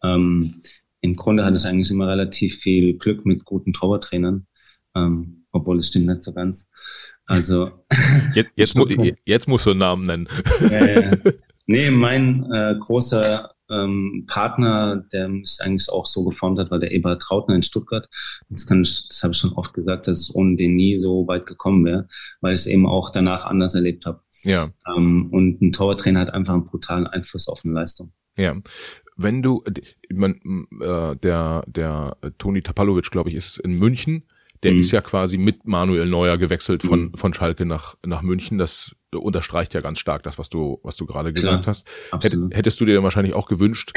Ähm, Im Grunde hat es eigentlich immer relativ viel Glück mit guten Torwarttrainern, ähm, obwohl es stimmt nicht so ganz. Also jetzt, jetzt, mu jetzt musst du einen Namen nennen. äh, nee, mein äh, großer ähm, Partner, der mich eigentlich auch so geformt hat, war der Eber Trautner in Stuttgart. Das kann ich, das habe ich schon oft gesagt, dass es ohne den nie so weit gekommen wäre, weil ich es eben auch danach anders erlebt habe. Ja. Ähm, und ein Torwarttrainer hat einfach einen brutalen Einfluss auf eine Leistung. Ja. Wenn du, man, äh, der, der Toni Tapalovic, glaube ich, ist in München. Der mhm. ist ja quasi mit Manuel Neuer gewechselt von, mhm. von Schalke nach, nach München. Das unterstreicht ja ganz stark das, was du, was du gerade gesagt ja, hast. Absolut. Hättest du dir wahrscheinlich auch gewünscht,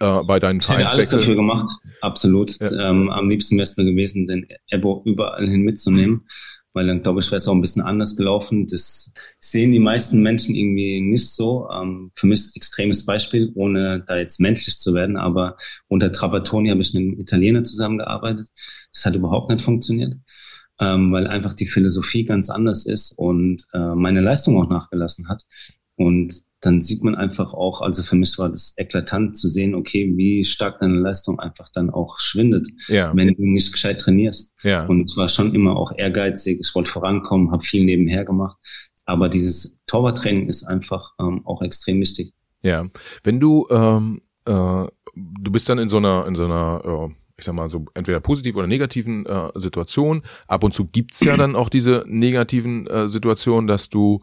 äh, bei deinen ich Vereinswechseln? alles dafür gemacht, absolut. Ja. Ähm, am liebsten wäre es mir gewesen, den Ebo überall hin mitzunehmen, weil dann glaube ich, wäre es auch ein bisschen anders gelaufen. Das sehen die meisten Menschen irgendwie nicht so. Ähm, für mich ist ein extremes Beispiel, ohne da jetzt menschlich zu werden, aber unter Trapattoni habe ich mit einem Italiener zusammengearbeitet. Das hat überhaupt nicht funktioniert ähm, weil einfach die Philosophie ganz anders ist und äh, meine Leistung auch nachgelassen hat. Und dann sieht man einfach auch, also für mich war das eklatant zu sehen, okay, wie stark deine Leistung einfach dann auch schwindet, ja. wenn du nicht gescheit trainierst. Ja. Und ich war schon immer auch ehrgeizig, ich wollte vorankommen, habe viel nebenher gemacht. Aber dieses Torwarttraining ist einfach ähm, auch extrem wichtig. Ja, wenn du ähm, äh, du bist dann in so einer in so einer äh ich sag mal so entweder positiv oder negativen äh, Situationen. Ab und zu gibt's ja dann auch diese negativen äh, Situationen, dass du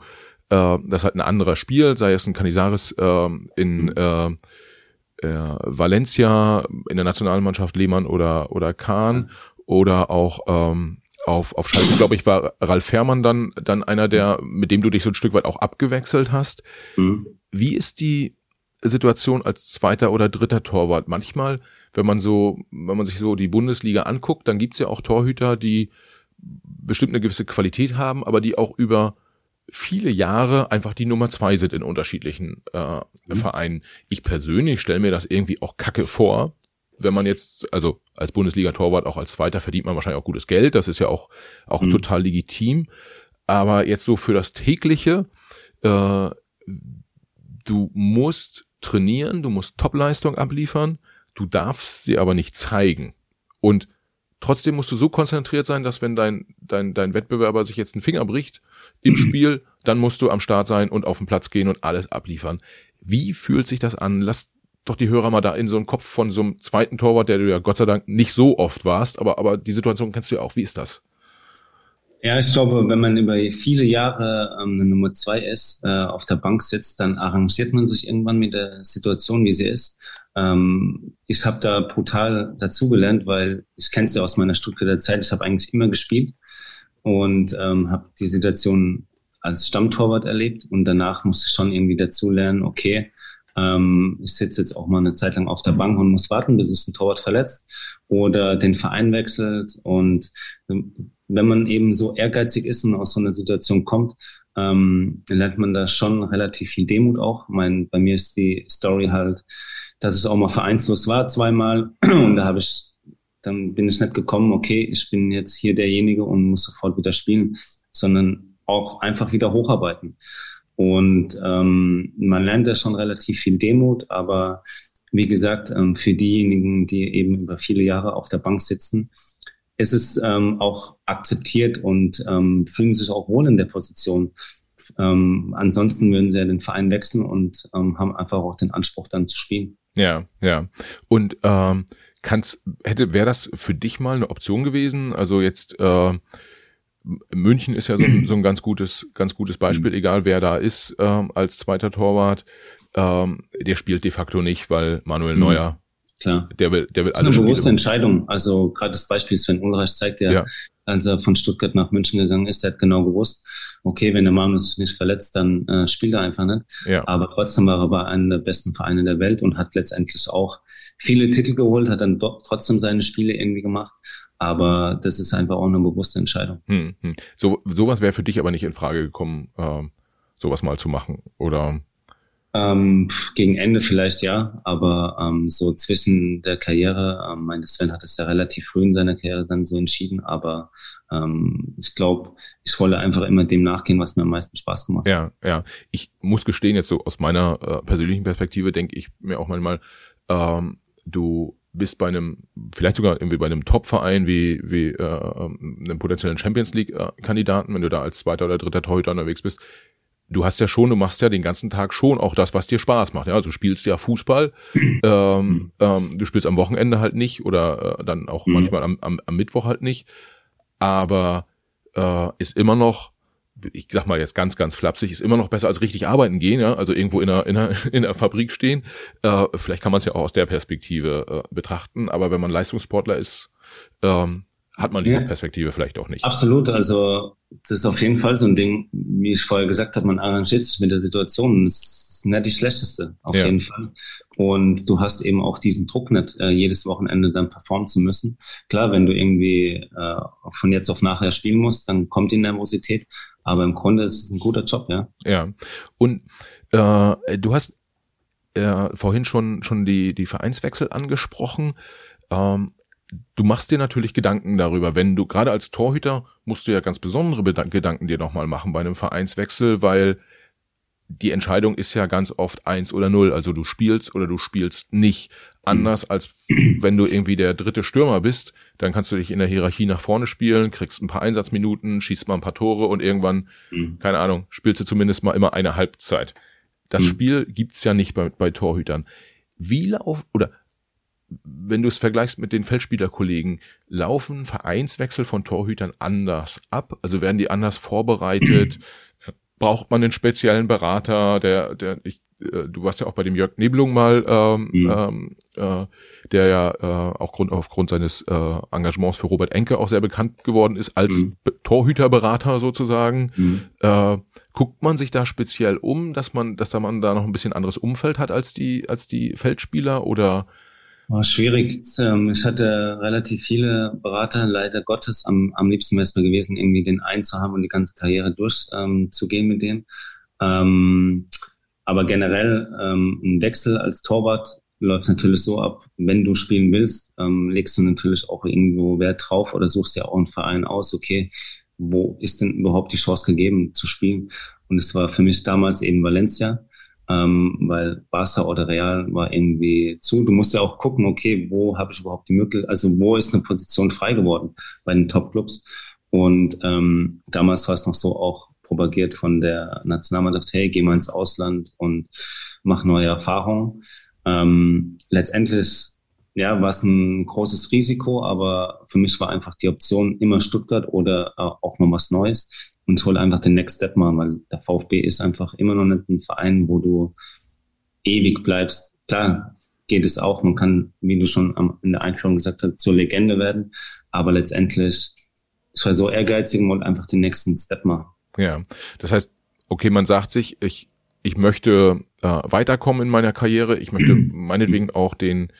äh, das halt ein anderer Spiel, sei es ein Canizares äh, in äh, äh, Valencia, in der Nationalmannschaft Lehmann oder oder Kahn oder auch ähm, auf, auf Schalke, glaube ich, war Ralf Fährmann dann, dann einer, der, mit dem du dich so ein Stück weit auch abgewechselt hast. Mhm. Wie ist die Situation als zweiter oder dritter Torwart? Manchmal wenn man so, wenn man sich so die Bundesliga anguckt, dann gibt's ja auch Torhüter, die bestimmt eine gewisse Qualität haben, aber die auch über viele Jahre einfach die Nummer zwei sind in unterschiedlichen äh, mhm. Vereinen. Ich persönlich stelle mir das irgendwie auch kacke vor, wenn man jetzt, also als Bundesliga-Torwart auch als Zweiter verdient man wahrscheinlich auch gutes Geld, das ist ja auch, auch mhm. total legitim. Aber jetzt so für das tägliche, äh, du musst trainieren, du musst Topleistung abliefern, Du darfst sie aber nicht zeigen. Und trotzdem musst du so konzentriert sein, dass wenn dein, dein, dein Wettbewerber sich jetzt einen Finger bricht im Spiel, dann musst du am Start sein und auf den Platz gehen und alles abliefern. Wie fühlt sich das an? Lass doch die Hörer mal da in so einen Kopf von so einem zweiten Torwart, der du ja Gott sei Dank nicht so oft warst, aber, aber die Situation kennst du ja auch. Wie ist das? Ja, ich glaube, wenn man über viele Jahre ähm, eine Nummer zwei ist, äh, auf der Bank sitzt, dann arrangiert man sich irgendwann mit der Situation, wie sie ist. Ähm, ich habe da brutal dazugelernt, weil ich kenne es ja aus meiner Stuttgarter Zeit. Ich habe eigentlich immer gespielt und ähm, habe die Situation als Stammtorwart erlebt und danach musste ich schon irgendwie dazulernen, okay, ähm, ich sitze jetzt auch mal eine Zeit lang auf der Bank und muss warten, bis sich ein Torwart verletzt oder den Verein wechselt und wenn man eben so ehrgeizig ist und aus so einer Situation kommt, ähm, lernt man da schon relativ viel Demut auch. Mein, bei mir ist die Story halt, dass ich auch mal vereinslos war zweimal und da habe ich dann bin ich nicht gekommen, okay, ich bin jetzt hier derjenige und muss sofort wieder spielen, sondern auch einfach wieder hocharbeiten. Und ähm, man lernt ja schon relativ viel Demut, aber wie gesagt, ähm, für diejenigen, die eben über viele Jahre auf der Bank sitzen, ist es ähm, auch akzeptiert und ähm, fühlen sich auch wohl in der Position. Ähm, ansonsten würden sie ja den Verein wechseln und ähm, haben einfach auch den Anspruch dann zu spielen. Ja, ja. Und ähm, kannst, hätte, wäre das für dich mal eine Option gewesen? Also jetzt äh, München ist ja so ein, so ein ganz gutes, ganz gutes Beispiel, egal wer da ist ähm, als zweiter Torwart. Ähm, der spielt de facto nicht, weil Manuel mhm. Neuer klar. Der will, der will das ist eine bewusste Entscheidung. Also gerade das Beispiel Sven Ulreich zeigt ja, ja, als er von Stuttgart nach München gegangen ist, der hat genau gewusst, okay, wenn der Magnus sich nicht verletzt, dann äh, spielt er einfach nicht. Ja. Aber trotzdem war er bei einem der besten Vereine der Welt und hat letztendlich auch viele Titel geholt, hat dann doch trotzdem seine Spiele irgendwie gemacht. Aber das ist einfach auch eine bewusste Entscheidung. Hm, hm. So, sowas wäre für dich aber nicht in Frage gekommen, äh, sowas mal zu machen, oder? Ähm, gegen Ende vielleicht ja, aber ähm, so zwischen der Karriere, ähm, meine Sven hat es ja relativ früh in seiner Karriere dann so entschieden, aber ähm, ich glaube, ich wollte einfach immer dem nachgehen, was mir am meisten Spaß gemacht hat. Ja, ja. Ich muss gestehen, jetzt so aus meiner äh, persönlichen Perspektive denke ich mir auch manchmal, ähm, du bist bei einem, vielleicht sogar irgendwie bei einem Top-Verein wie, wie äh, einem potenziellen Champions League-Kandidaten, wenn du da als zweiter oder dritter Torhüter unterwegs bist, du hast ja schon, du machst ja den ganzen Tag schon auch das, was dir Spaß macht. Ja, also du spielst ja Fußball, ähm, ähm, du spielst am Wochenende halt nicht oder äh, dann auch mhm. manchmal am, am, am Mittwoch halt nicht. Aber äh, ist immer noch, ich sag mal jetzt ganz, ganz flapsig, ist immer noch besser als richtig arbeiten gehen, ja, also irgendwo in einer, in einer, in einer Fabrik stehen. Äh, vielleicht kann man es ja auch aus der Perspektive äh, betrachten, aber wenn man Leistungssportler ist, ähm, hat man diese ja. Perspektive vielleicht auch nicht. Absolut, also das ist auf jeden Fall so ein Ding, wie ich vorher gesagt habe, man arrangiert sich mit der Situation. Das ist nicht die schlechteste, auf ja. jeden Fall. Und du hast eben auch diesen Druck nicht, äh, jedes Wochenende dann performen zu müssen. Klar, wenn du irgendwie äh, von jetzt auf nachher spielen musst, dann kommt die Nervosität. Aber im Grunde ist es ein guter Job, ja. Ja. Und äh, du hast äh, vorhin schon schon die die Vereinswechsel angesprochen. Ähm, du machst dir natürlich Gedanken darüber, wenn du gerade als Torhüter musst du ja ganz besondere Gedanken dir nochmal machen bei einem Vereinswechsel, weil die Entscheidung ist ja ganz oft eins oder null. Also du spielst oder du spielst nicht. Anders als wenn du irgendwie der dritte Stürmer bist, dann kannst du dich in der Hierarchie nach vorne spielen, kriegst ein paar Einsatzminuten, schießt mal ein paar Tore und irgendwann, mhm. keine Ahnung, spielst du zumindest mal immer eine Halbzeit. Das mhm. Spiel gibt's ja nicht bei, bei Torhütern. Wie lauf oder wenn du es vergleichst mit den Feldspielerkollegen, laufen Vereinswechsel von Torhütern anders ab? Also werden die anders vorbereitet? Braucht man einen speziellen Berater, der, der, ich, äh, du warst ja auch bei dem Jörg Nebelung mal, ähm, mhm. ähm, äh, der ja äh, auch Grund, aufgrund seines äh, Engagements für Robert Enke auch sehr bekannt geworden ist als mhm. Torhüterberater sozusagen. Mhm. Äh, guckt man sich da speziell um, dass man, dass da man da noch ein bisschen anderes Umfeld hat als die, als die Feldspieler oder war schwierig. Ähm, ich hatte relativ viele Berater, leider Gottes. Am, am liebsten wäre es mir gewesen, irgendwie den einen zu haben und die ganze Karriere durchzugehen ähm, mit dem. Ähm, aber generell ähm, ein Wechsel als Torwart läuft natürlich so ab, wenn du spielen willst, ähm, legst du natürlich auch irgendwo Wert drauf oder suchst ja auch einen Verein aus, okay, wo ist denn überhaupt die Chance gegeben zu spielen? Und es war für mich damals eben Valencia ähm, weil Barca oder Real war irgendwie zu. Du musst ja auch gucken, okay, wo habe ich überhaupt die Möglichkeit, also wo ist eine Position frei geworden bei den Top-Clubs. Und ähm, damals war es noch so auch propagiert von der Nationalmannschaft, hey, geh mal ins Ausland und mach neue Erfahrungen. Ähm, letztendlich ja, war es ein großes Risiko, aber für mich war einfach die Option immer Stuttgart oder äh, auch noch was Neues und ich wollte einfach den Next Step machen, weil der VfB ist einfach immer noch nicht ein Verein, wo du ewig bleibst. Klar geht es auch, man kann, wie du schon in der Einführung gesagt hast, zur Legende werden, aber letztendlich, ich war so ehrgeizig und wollte einfach den nächsten Step machen. Ja, das heißt, okay, man sagt sich, ich, ich möchte äh, weiterkommen in meiner Karriere, ich möchte meinetwegen auch den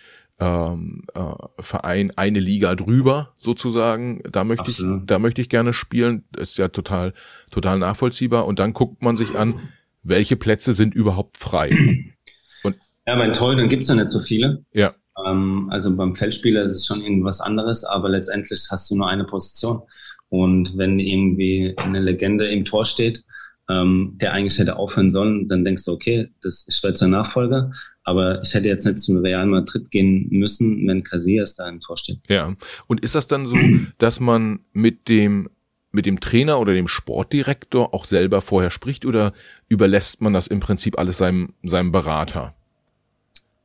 ähm, äh, Verein eine Liga drüber sozusagen. Da möchte ich, da möchte ich gerne spielen. ist ja total, total nachvollziehbar. Und dann guckt man sich an, welche Plätze sind überhaupt frei. Und ja, bei Torhütern gibt's ja nicht so viele. Ja. Ähm, also beim Feldspieler ist es schon irgendwas anderes, aber letztendlich hast du nur eine Position. Und wenn irgendwie eine Legende im Tor steht, ähm, der eigentlich hätte aufhören sollen, dann denkst du, okay, das ist jetzt der Nachfolger, aber ich hätte jetzt nicht zum Real Madrid gehen müssen, wenn Casillas da im Tor steht. Ja, und ist das dann so, dass man mit dem mit dem Trainer oder dem Sportdirektor auch selber vorher spricht oder überlässt man das im Prinzip alles seinem, seinem Berater?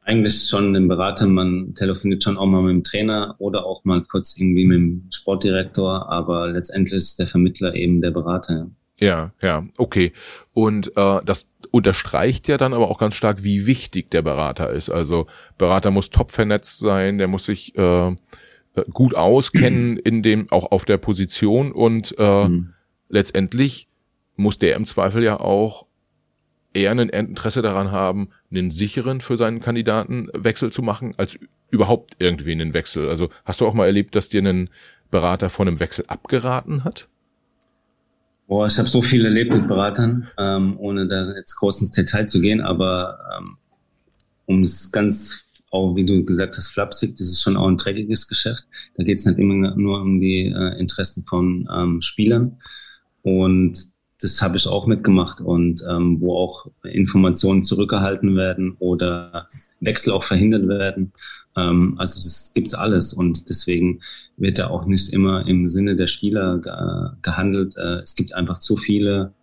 Eigentlich schon dem Berater, man telefoniert schon auch mal mit dem Trainer oder auch mal kurz irgendwie mit dem Sportdirektor, aber letztendlich ist der Vermittler eben der Berater. Ja, ja, okay. Und äh, das unterstreicht ja dann aber auch ganz stark, wie wichtig der Berater ist. Also Berater muss top vernetzt sein, der muss sich äh, äh gut auskennen in dem, auch auf der Position und äh, mhm. letztendlich muss der im Zweifel ja auch eher ein Interesse daran haben, einen sicheren für seinen Kandidaten Wechsel zu machen, als überhaupt irgendwie einen Wechsel. Also hast du auch mal erlebt, dass dir ein Berater von einem Wechsel abgeraten hat? Boah, ich habe so viel erlebt mit Beratern, ähm, ohne da jetzt groß ins Detail zu gehen, aber ähm, um es ganz, auch wie du gesagt hast, flapsig, das ist schon auch ein dreckiges Geschäft. Da geht es nicht immer nur um die äh, Interessen von ähm, Spielern. Und das habe ich auch mitgemacht und ähm, wo auch Informationen zurückgehalten werden oder Wechsel auch verhindert werden. Ähm, also das gibt's alles und deswegen wird da auch nicht immer im Sinne der Spieler ge gehandelt. Äh, es gibt einfach zu viele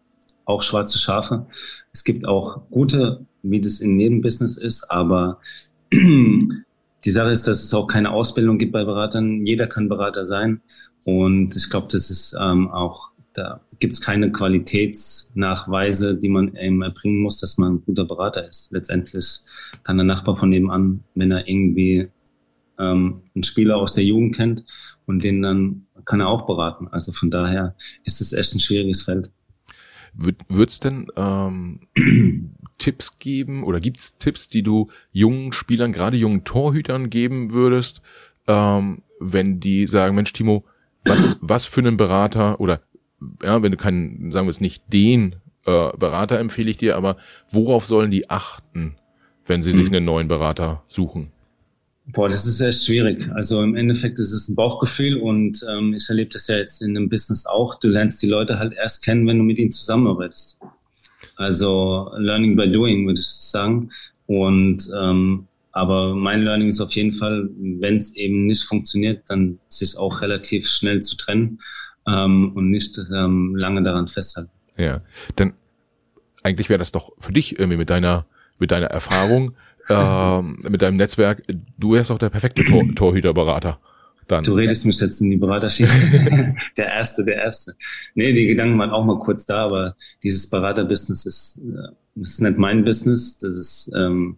auch schwarze Schafe. Es gibt auch gute, wie das in jedem Business ist, aber die Sache ist, dass es auch keine Ausbildung gibt bei Beratern. Jeder kann Berater sein und ich glaube, das ist ähm, auch da gibt es keine Qualitätsnachweise, die man eben erbringen muss, dass man ein guter Berater ist. Letztendlich kann der Nachbar von nebenan, wenn er irgendwie ähm, einen Spieler aus der Jugend kennt und den dann kann er auch beraten. Also von daher ist es echt ein schwieriges Feld. Wird es denn ähm, Tipps geben oder gibt es Tipps, die du jungen Spielern, gerade jungen Torhütern geben würdest, ähm, wenn die sagen, Mensch, Timo, was, was für einen Berater oder ja, wenn du keinen, sagen wir es nicht den äh, Berater empfehle ich dir, aber worauf sollen die achten, wenn sie sich hm. einen neuen Berater suchen? Boah, das ist echt schwierig. Also im Endeffekt ist es ein Bauchgefühl und ähm, ich erlebe das ja jetzt in dem Business auch. Du lernst die Leute halt erst kennen, wenn du mit ihnen zusammenarbeitest. Also Learning by Doing, würde ich sagen. Und ähm, aber mein Learning ist auf jeden Fall, wenn es eben nicht funktioniert, dann sich auch relativ schnell zu trennen ähm, und nicht ähm, lange daran festhalten. Ja, denn eigentlich wäre das doch für dich irgendwie mit deiner mit deiner Erfahrung, ähm, mit deinem Netzwerk, du wärst doch der perfekte Tor Torhüterberater. Dann. Du redest mich jetzt in die Beraterschiene. der erste, der erste. Nee, die Gedanken waren auch mal kurz da, aber dieses Beraterbusiness ist, äh, ist nicht mein Business. Das ist ähm,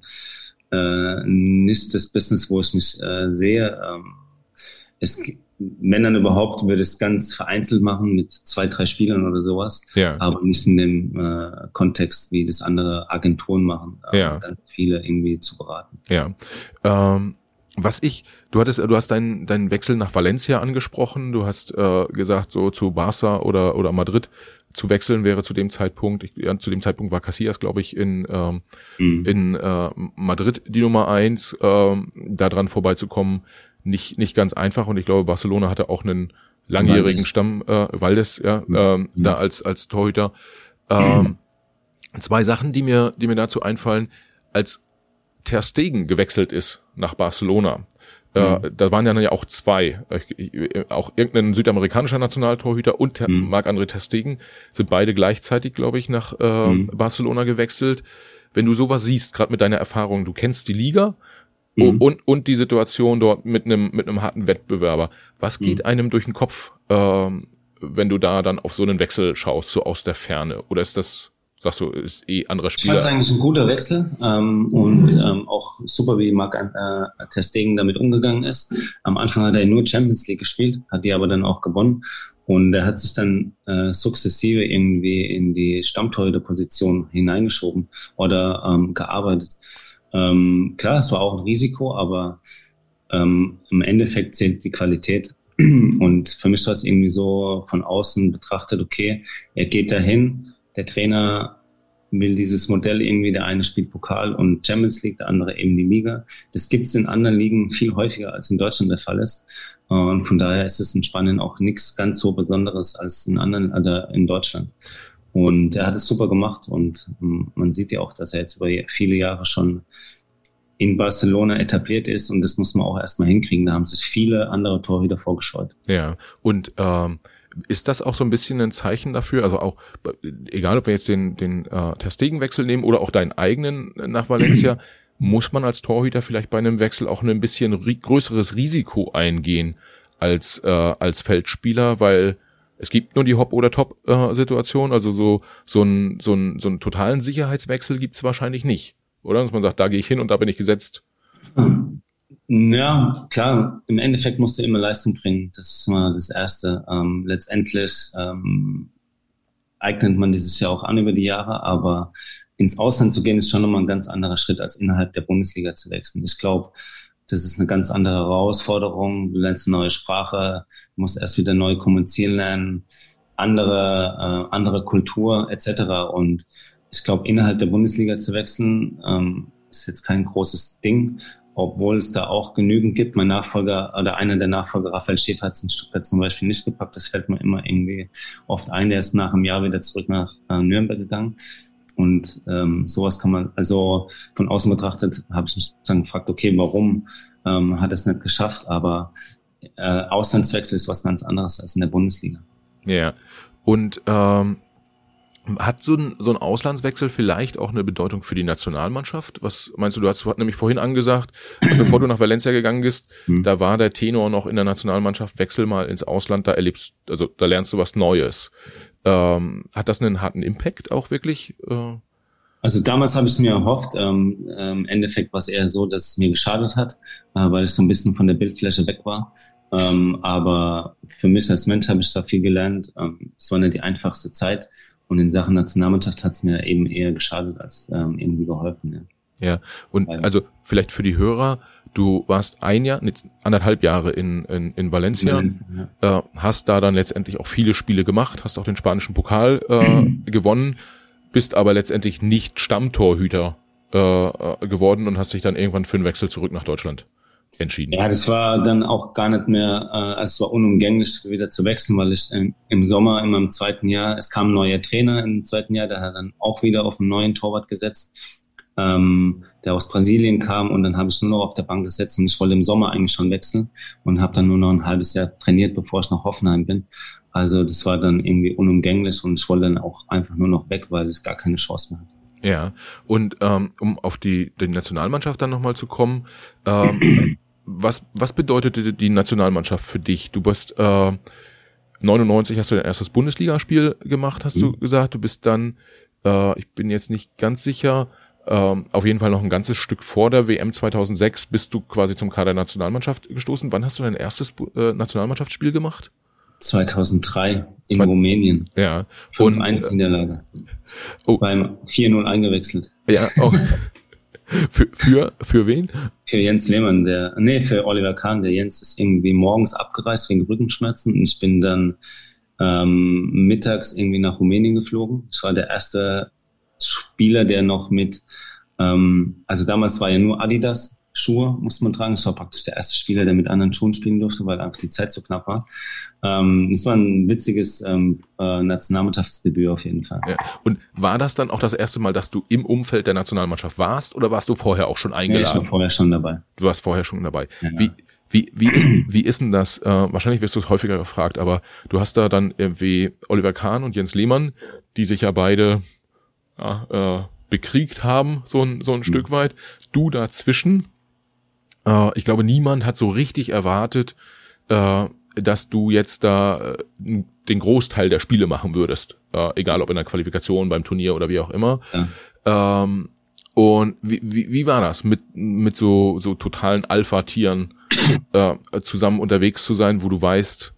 äh, nicht das Business, wo ich mich äh, sehe. Ähm, es, dann überhaupt, würde es ganz vereinzelt machen mit zwei, drei Spielern oder sowas. Ja. Aber nicht in dem äh, Kontext, wie das andere Agenturen machen, äh, ja. ganz viele irgendwie zu beraten. Ja. Ähm, was ich, du hattest, du hast deinen, deinen Wechsel nach Valencia angesprochen, du hast äh, gesagt, so zu Barca oder, oder Madrid zu wechseln wäre zu dem Zeitpunkt, ich, ja, zu dem Zeitpunkt war Casillas, glaube ich, in, ähm, mhm. in äh, Madrid die Nummer eins, ähm, da dran vorbeizukommen, nicht, nicht ganz einfach und ich glaube, Barcelona hatte auch einen langjährigen Valdes. Stamm, äh, Valdes, ja, ähm, ja. da als, als Torhüter. Ähm, zwei Sachen, die mir, die mir dazu einfallen, als Ter Stegen gewechselt ist nach Barcelona, äh, mhm. da waren ja auch zwei, auch irgendein südamerikanischer Nationaltorhüter und mhm. Marc-André Ter Stegen sind beide gleichzeitig, glaube ich, nach äh, mhm. Barcelona gewechselt. Wenn du sowas siehst, gerade mit deiner Erfahrung, du kennst die Liga, Mhm. Und, und die Situation dort mit einem, mit einem harten Wettbewerber. Was geht mhm. einem durch den Kopf, ähm, wenn du da dann auf so einen Wechsel schaust, so aus der Ferne? Oder ist das, sagst du, ist eh anderer Spieler? Ich fand eigentlich ein guter Wechsel ähm, und ähm, auch super, wie Marc äh, Testegen damit umgegangen ist. Am Anfang hat er nur Champions League gespielt, hat die aber dann auch gewonnen. Und er hat sich dann äh, sukzessive irgendwie in die Stammtorhüterposition hineingeschoben oder ähm, gearbeitet. Ähm, klar, es war auch ein Risiko, aber ähm, im Endeffekt zählt die Qualität. Und für mich war es irgendwie so von außen betrachtet, okay, er geht dahin, der Trainer will dieses Modell irgendwie, der eine spielt Pokal und Champions League, der andere eben die Liga. Das gibt es in anderen Ligen viel häufiger, als in Deutschland der Fall ist. Und von daher ist es in Spanien auch nichts ganz so Besonderes als in anderen, also in Deutschland. Und er hat es super gemacht und ähm, man sieht ja auch, dass er jetzt über viele Jahre schon in Barcelona etabliert ist und das muss man auch erstmal hinkriegen. Da haben sich viele andere Torhüter vorgescheut. Ja, und ähm, ist das auch so ein bisschen ein Zeichen dafür, also auch, egal ob wir jetzt den, den äh, Terstegenwechsel nehmen oder auch deinen eigenen nach Valencia, muss man als Torhüter vielleicht bei einem Wechsel auch ein bisschen größeres Risiko eingehen als, äh, als Feldspieler, weil es gibt nur die Hop- oder Top-Situation, also so, so ein, so ein, so einen totalen Sicherheitswechsel gibt's wahrscheinlich nicht, oder? Dass man sagt, da gehe ich hin und da bin ich gesetzt. Ja, klar, im Endeffekt musst du immer Leistung bringen. Das ist mal das Erste. Ähm, letztendlich ähm, eignet man dieses Jahr auch an über die Jahre, aber ins Ausland zu gehen ist schon nochmal ein ganz anderer Schritt, als innerhalb der Bundesliga zu wechseln. Ich glaube, das ist eine ganz andere Herausforderung. Du lernst eine neue Sprache, musst erst wieder neu kommunizieren lernen, andere, äh, andere Kultur etc. Und ich glaube, innerhalb der Bundesliga zu wechseln, ähm, ist jetzt kein großes Ding, obwohl es da auch genügend gibt. Mein Nachfolger oder einer der Nachfolger, Raphael Schäfer, hat es in Stuttgart zum Beispiel nicht gepackt. Das fällt mir immer irgendwie oft ein. Der ist nach einem Jahr wieder zurück nach äh, Nürnberg gegangen. Und ähm, sowas kann man, also von außen betrachtet, habe ich mich dann gefragt, okay, warum ähm, hat es nicht geschafft? Aber äh, Auslandswechsel ist was ganz anderes als in der Bundesliga. Ja. Und ähm, hat so ein, so ein Auslandswechsel vielleicht auch eine Bedeutung für die Nationalmannschaft? Was meinst du? Du hast nämlich vorhin angesagt, bevor du nach Valencia gegangen bist, hm. da war der Tenor noch in der Nationalmannschaft, wechsel mal ins Ausland, da erlebst, also da lernst du was Neues. Ähm, hat das einen harten Impact auch wirklich? Äh? Also damals habe ich es mir erhofft. Ähm, Im Endeffekt war es eher so, dass es mir geschadet hat, äh, weil ich so ein bisschen von der Bildfläche weg war. Ähm, aber für mich als Mensch habe ich da viel gelernt. Ähm, es war nicht die einfachste Zeit. Und in Sachen Nationalmannschaft hat es mir eben eher geschadet als ähm, irgendwie geholfen. Ja. Ja, und also vielleicht für die Hörer, du warst ein Jahr, anderthalb Jahre in, in, in Valencia, Valencia ja. äh, hast da dann letztendlich auch viele Spiele gemacht, hast auch den spanischen Pokal äh, gewonnen, bist aber letztendlich nicht Stammtorhüter äh, äh, geworden und hast dich dann irgendwann für einen Wechsel zurück nach Deutschland entschieden. Ja, das war dann auch gar nicht mehr, äh, es war unumgänglich wieder zu wechseln, weil ich im, im Sommer in meinem zweiten Jahr, es kam ein neuer Trainer im zweiten Jahr, der hat dann auch wieder auf einen neuen Torwart gesetzt, ähm, der aus Brasilien kam und dann habe ich nur noch auf der Bank gesetzt und ich wollte im Sommer eigentlich schon wechseln und habe dann nur noch ein halbes Jahr trainiert, bevor ich nach Hoffenheim bin. Also das war dann irgendwie unumgänglich und ich wollte dann auch einfach nur noch weg, weil ich gar keine Chance mehr hatte. Ja, und ähm, um auf die, die Nationalmannschaft dann nochmal zu kommen, ähm, was, was bedeutete die Nationalmannschaft für dich? Du bist äh, 99 hast du dein erstes Bundesligaspiel gemacht, hast mhm. du gesagt. Du bist dann, äh, ich bin jetzt nicht ganz sicher, äh, auf jeden Fall noch ein ganzes Stück vor der WM 2006 bist du quasi zum Kader Nationalmannschaft gestoßen. Wann hast du dein erstes äh, Nationalmannschaftsspiel gemacht? 2003 in Zwei, Rumänien. Ja. 5-1 Niederlage. Oh. Beim 4-0 eingewechselt. Ja, oh. Für, für, für wen? Für Jens Lehmann, der, nee, für Oliver Kahn. Der Jens ist irgendwie morgens abgereist wegen Rückenschmerzen und ich bin dann ähm, mittags irgendwie nach Rumänien geflogen. Ich war der erste Spieler, der noch mit, ähm, also damals war ja nur Adidas Schuhe muss man tragen. Ich war praktisch der erste Spieler, der mit anderen Schuhen spielen durfte, weil einfach die Zeit so knapp war. Ähm, das war ein witziges ähm, äh, Nationalmannschaftsdebüt auf jeden Fall. Ja. Und war das dann auch das erste Mal, dass du im Umfeld der Nationalmannschaft warst oder warst du vorher auch schon eingeladen? Ja, ich war vorher schon dabei. Du warst vorher schon dabei. Ja, wie, wie, wie, ist, wie ist denn das? Äh, wahrscheinlich wirst du es häufiger gefragt, aber du hast da dann irgendwie Oliver Kahn und Jens Lehmann, die sich ja beide ja, äh, bekriegt haben, so ein, so ein mhm. Stück weit. Du dazwischen, äh, ich glaube, niemand hat so richtig erwartet, äh, dass du jetzt da äh, den Großteil der Spiele machen würdest. Äh, egal ob in der Qualifikation, beim Turnier oder wie auch immer. Ja. Ähm, und wie, wie, wie war das, mit, mit so, so totalen Alpha-Tieren äh, zusammen unterwegs zu sein, wo du weißt,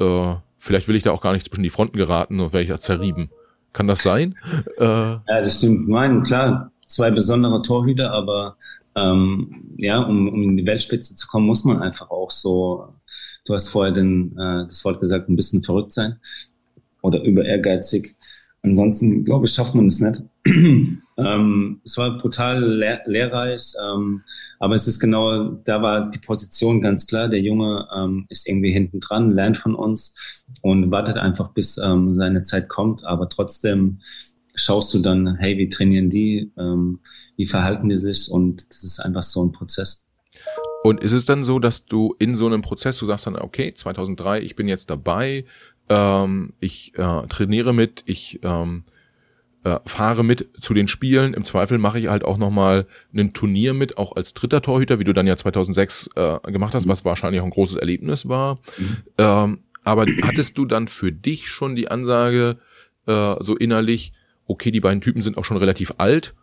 äh, vielleicht will ich da auch gar nicht zwischen die Fronten geraten und werde ich da zerrieben. Kann das sein? Äh, ja, das stimmt. Nein, klar, zwei besondere Torhüter, aber ähm, ja, um, um in die Weltspitze zu kommen, muss man einfach auch so, du hast vorher den, äh, das Wort gesagt, ein bisschen verrückt sein oder über ehrgeizig. Ansonsten, glaube ich, schafft man es nicht. ähm, es war total lehr lehrreich, ähm, aber es ist genau, da war die Position ganz klar. Der Junge ähm, ist irgendwie hinten dran, lernt von uns und wartet einfach, bis ähm, seine Zeit kommt. Aber trotzdem schaust du dann, hey, wie trainieren die, ähm, wie verhalten die sich und das ist einfach so ein Prozess. Und ist es dann so, dass du in so einem Prozess, du sagst dann, okay, 2003, ich bin jetzt dabei, ähm, ich äh, trainiere mit, ich äh, fahre mit zu den Spielen. Im Zweifel mache ich halt auch nochmal ein Turnier mit, auch als dritter Torhüter, wie du dann ja 2006 äh, gemacht hast, mhm. was wahrscheinlich auch ein großes Erlebnis war. Mhm. Ähm, aber hattest du dann für dich schon die Ansage, äh, so innerlich, okay, die beiden Typen sind auch schon relativ alt,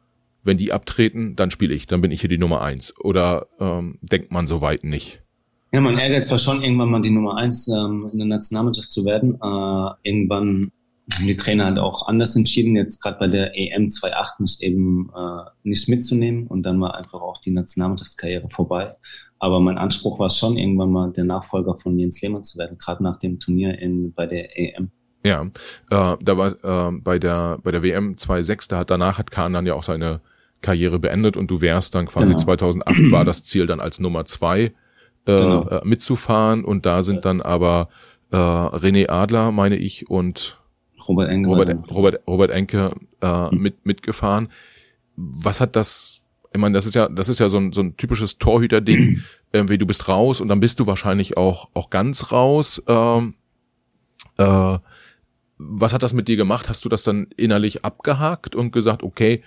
wenn die abtreten, dann spiele ich, dann bin ich hier die Nummer eins. Oder ähm, denkt man so weit nicht? Ja, man ärgert zwar schon, irgendwann mal die Nummer eins ähm, in der Nationalmannschaft zu werden. Äh, irgendwann haben die Trainer halt auch anders entschieden, jetzt gerade bei der EM 2.8 nicht eben äh, nicht mitzunehmen und dann war einfach auch die Nationalmannschaftskarriere vorbei. Aber mein Anspruch war schon, irgendwann mal der Nachfolger von Jens Lehmann zu werden, gerade nach dem Turnier in, bei der EM. Ja, äh, da war äh, bei der bei der WM 2.6, da hat danach hat Kahn dann ja auch seine Karriere beendet und du wärst dann quasi genau. 2008 war das Ziel dann als Nummer zwei äh, genau. Äh, mitzufahren und da sind dann aber äh, René Adler, meine ich, und Robert Enke, Robert, Robert, Robert Enke äh, mhm. mit, mitgefahren. Was hat das, ich meine, das ist ja, das ist ja so ein, so ein typisches Torhüter-Ding, irgendwie du bist raus und dann bist du wahrscheinlich auch, auch ganz raus. Ähm, äh, was hat das mit dir gemacht? Hast du das dann innerlich abgehakt und gesagt, okay,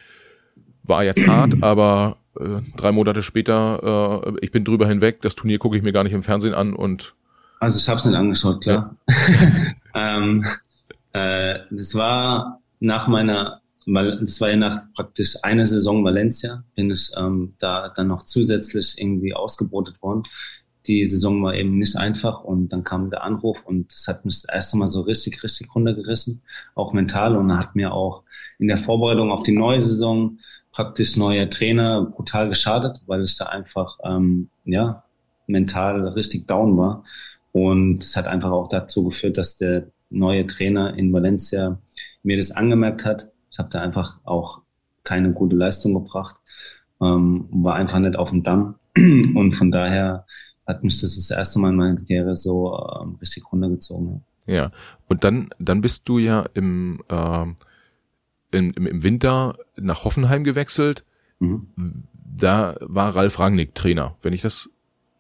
war jetzt hart, aber äh, drei Monate später, äh, ich bin drüber hinweg, das Turnier gucke ich mir gar nicht im Fernsehen an und also ich habe es nicht angeschaut, klar. Ja. ähm, äh, das war nach meiner, das war ja nach praktisch einer Saison Valencia, bin ich ähm, da dann noch zusätzlich irgendwie ausgebotet worden. Die Saison war eben nicht einfach und dann kam der Anruf und das hat mich das erste Mal so richtig, richtig runtergerissen, auch mental und hat mir auch in der Vorbereitung auf die neue Saison praktisch neue Trainer brutal geschadet, weil ich da einfach ähm, ja mental richtig down war und es hat einfach auch dazu geführt, dass der neue Trainer in Valencia mir das angemerkt hat. Ich habe da einfach auch keine gute Leistung gebracht, ähm, war einfach nicht auf dem Damm und von daher hat mich das das erste Mal in meiner Karriere so ähm, richtig runtergezogen. Ja. ja, und dann dann bist du ja im, äh, im, im Winter nach Hoffenheim gewechselt. Mhm. Da war Ralf Rangnick Trainer, wenn ich das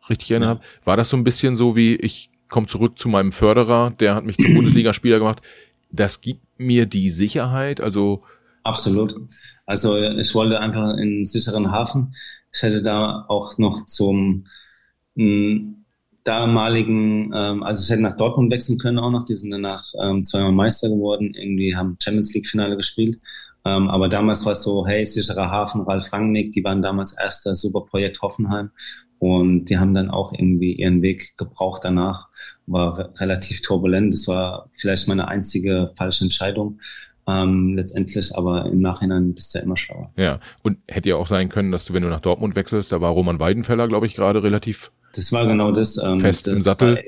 richtig erinnere. Ja. War das so ein bisschen so wie ich komme zurück zu meinem Förderer, der hat mich zum Bundesligaspieler gemacht. Das gibt mir die Sicherheit, also Absolut. Also ich wollte einfach in einen sicheren Hafen. Ich hätte da auch noch zum m, damaligen, ähm, also ich hätte nach Dortmund wechseln können auch noch. Die sind danach ähm, zweimal Meister geworden, irgendwie haben Champions League Finale gespielt. Ähm, aber damals war es so, hey, sicherer Hafen, Ralf Rangnick, die waren damals erster Superprojekt Hoffenheim. Und die haben dann auch irgendwie ihren Weg gebraucht danach. War re relativ turbulent. Das war vielleicht meine einzige falsche Entscheidung. Ähm, letztendlich, aber im Nachhinein bist du ja immer schlauer. Ja, und hätte ja auch sein können, dass du, wenn du nach Dortmund wechselst, da war Roman Weidenfeller, glaube ich, gerade relativ das war genau das. Ähm, fest das im Sattel.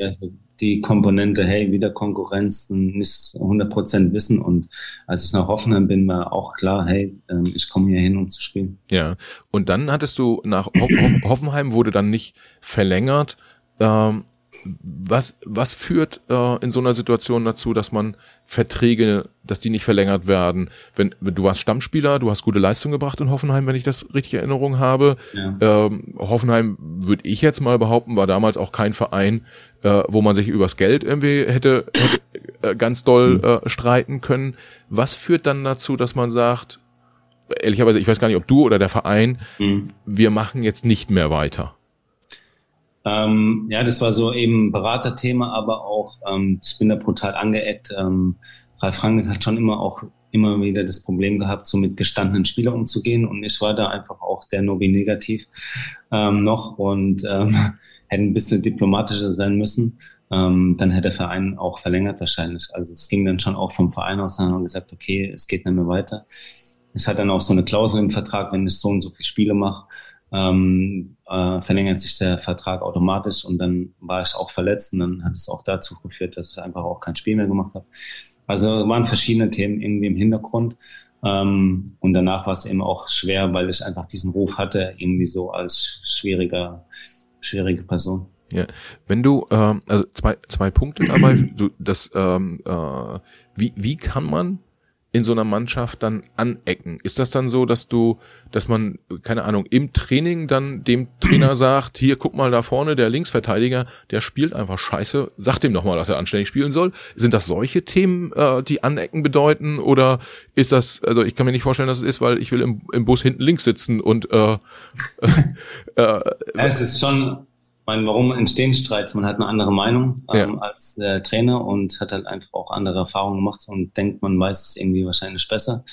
Die Komponente, hey, wieder Konkurrenz, nicht 100 Prozent wissen. Und als ich nach Hoffenheim bin, war auch klar, hey, ähm, ich komme hier hin, um zu spielen. Ja, und dann hattest du nach Ho Hoffenheim wurde dann nicht verlängert. Ähm, was, was führt äh, in so einer Situation dazu, dass man Verträge, dass die nicht verlängert werden? Wenn, wenn du warst Stammspieler, du hast gute Leistung gebracht in Hoffenheim, wenn ich das richtig in Erinnerung habe. Ja. Ähm, Hoffenheim, würde ich jetzt mal behaupten, war damals auch kein Verein, äh, wo man sich übers Geld irgendwie hätte, hätte äh, ganz doll mhm. äh, streiten können. Was führt dann dazu, dass man sagt, ehrlicherweise, ich weiß gar nicht, ob du oder der Verein, mhm. wir machen jetzt nicht mehr weiter? Ähm, ja, das war so eben Beraterthema, aber auch, ähm, ich bin da brutal angeeckt. Ähm, Ralf Frank hat schon immer auch immer wieder das Problem gehabt, so mit gestandenen Spielern umzugehen. Und ich war da einfach auch der Nobi negativ ähm, noch und ähm, hätte ein bisschen diplomatischer sein müssen. Ähm, dann hätte der Verein auch verlängert wahrscheinlich. Also es ging dann schon auch vom Verein aus, wir gesagt, okay, es geht nicht mehr weiter. Ich hatte dann auch so eine Klausel im Vertrag, wenn ich so und so viele Spiele mache, ähm, äh, verlängert sich der Vertrag automatisch und dann war ich auch verletzt und dann hat es auch dazu geführt, dass ich einfach auch kein Spiel mehr gemacht habe. Also waren verschiedene Themen irgendwie im Hintergrund ähm, und danach war es eben auch schwer, weil ich einfach diesen Ruf hatte, irgendwie so als schwieriger, schwierige Person. Ja, wenn du, ähm, also zwei, zwei Punkte dabei, du, das, ähm, äh, wie, wie kann man in so einer Mannschaft dann anecken? Ist das dann so, dass du, dass man, keine Ahnung, im Training dann dem Trainer sagt, hier, guck mal da vorne, der Linksverteidiger, der spielt einfach scheiße, sag dem doch mal, dass er anständig spielen soll. Sind das solche Themen, äh, die anecken bedeuten? Oder ist das, also ich kann mir nicht vorstellen, dass es ist, weil ich will im, im Bus hinten links sitzen und äh, äh, äh, Es ist schon meine, warum entstehen Streits? Man hat eine andere Meinung ähm, ja. als der Trainer und hat halt einfach auch andere Erfahrungen gemacht und denkt, man weiß es irgendwie wahrscheinlich besser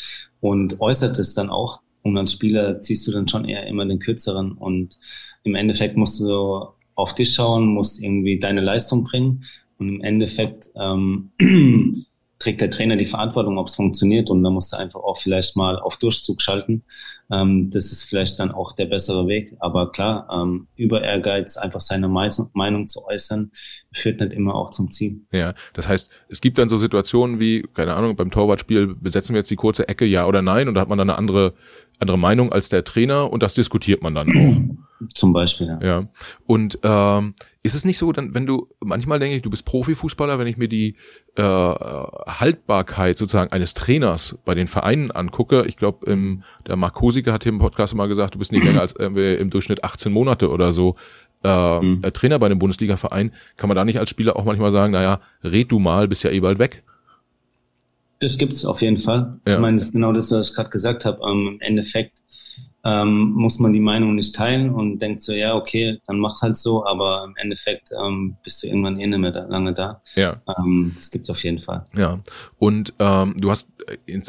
und äußert es dann auch. Und als Spieler ziehst du dann schon eher immer den kürzeren und im Endeffekt musst du auf dich schauen, musst irgendwie deine Leistung bringen und im Endeffekt ähm, trägt der Trainer die Verantwortung, ob es funktioniert und da musst du einfach auch vielleicht mal auf Durchzug schalten. Ähm, das ist vielleicht dann auch der bessere Weg. Aber klar, ähm, über Ehrgeiz, einfach seine Meinung zu äußern, führt nicht immer auch zum Ziel. Ja, das heißt, es gibt dann so Situationen wie, keine Ahnung, beim Torwartspiel besetzen wir jetzt die kurze Ecke, ja oder nein, und da hat man dann eine andere, andere Meinung als der Trainer und das diskutiert man dann auch. Zum Beispiel, ja. ja. Und ähm, ist es nicht so, dann, wenn du, manchmal denke ich, du bist Profifußballer, wenn ich mir die äh, Haltbarkeit sozusagen eines Trainers bei den Vereinen angucke, ich glaube, der Marc Kosiker hat hier im Podcast mal gesagt, du bist nicht länger als äh, im Durchschnitt 18 Monate oder so äh, mhm. Trainer bei einem Bundesliga-Verein, kann man da nicht als Spieler auch manchmal sagen, naja, red du mal, bist ja eh bald weg. Das gibt's auf jeden Fall. Ja. Ich meine, das ist genau das, was ich gerade gesagt habe. Ähm, Im Endeffekt ähm, muss man die Meinung nicht teilen und denkt so, ja, okay, dann mach halt so, aber im Endeffekt ähm, bist du irgendwann eh nicht mehr da, lange da. Ja. Ähm, das gibt's auf jeden Fall. Ja. Und ähm, du hast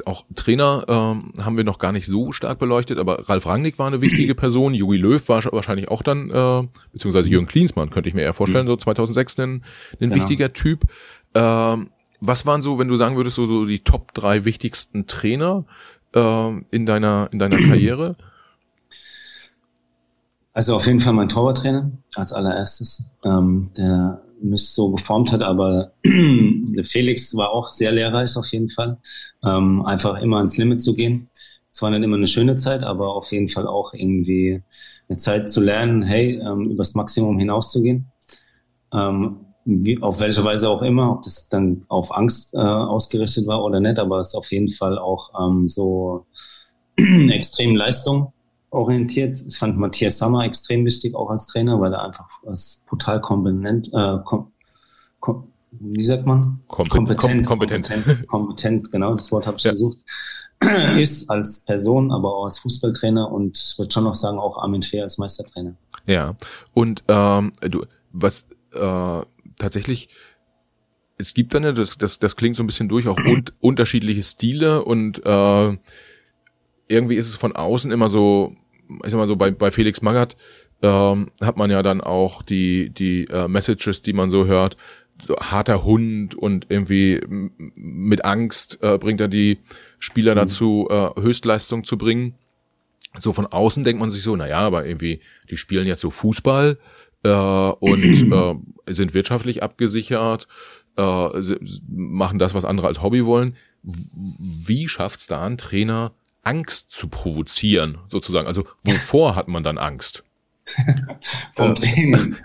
auch Trainer ähm, haben wir noch gar nicht so stark beleuchtet, aber Ralf Rangnick war eine wichtige Person, Jogi Löw war wahrscheinlich auch dann, äh, beziehungsweise Jürgen Klinsmann, könnte ich mir eher vorstellen, mhm. so 2006 ein, ein genau. wichtiger Typ. Ähm, was waren so, wenn du sagen würdest, so, so die Top drei wichtigsten Trainer äh, in deiner in deiner Karriere? Also auf jeden Fall mein Torwarttrainer als allererstes, ähm, der mich so geformt hat, aber Felix war auch sehr lehrreich auf jeden Fall. Ähm, einfach immer ans Limit zu gehen. Es war nicht immer eine schöne Zeit, aber auf jeden Fall auch irgendwie eine Zeit zu lernen, hey, ähm, übers Maximum hinauszugehen. Ähm, wie, auf welche Weise auch immer, ob das dann auf Angst äh, ausgerichtet war oder nicht, aber es ist auf jeden Fall auch ähm, so extrem Leistung orientiert. Ich fand Matthias Sammer extrem wichtig, auch als Trainer, weil er einfach was total kompetent, äh, kom, kom, wie sagt man? Kompet kompetent, kompetent, kompetent, kompetent, genau, das Wort habe ich ja. gesucht, ist als Person, aber auch als Fußballtrainer und ich würde schon noch sagen, auch Armin Fehr als Meistertrainer. Ja, und ähm, du, was äh, tatsächlich es gibt dann ja, das, das, das klingt so ein bisschen durch, auch un unterschiedliche Stile und äh, irgendwie ist es von außen immer so, ich sag mal so, bei, bei Felix Magath ähm, hat man ja dann auch die, die äh, Messages, die man so hört, so harter Hund und irgendwie mit Angst äh, bringt er die Spieler mhm. dazu, äh, Höchstleistung zu bringen. So von außen denkt man sich so, na ja, aber irgendwie, die spielen jetzt so Fußball äh, und äh, sind wirtschaftlich abgesichert, äh, machen das, was andere als Hobby wollen. Wie schafft's da ein Trainer, Angst zu provozieren, sozusagen. Also wovor hat man dann Angst? Vom äh, Training.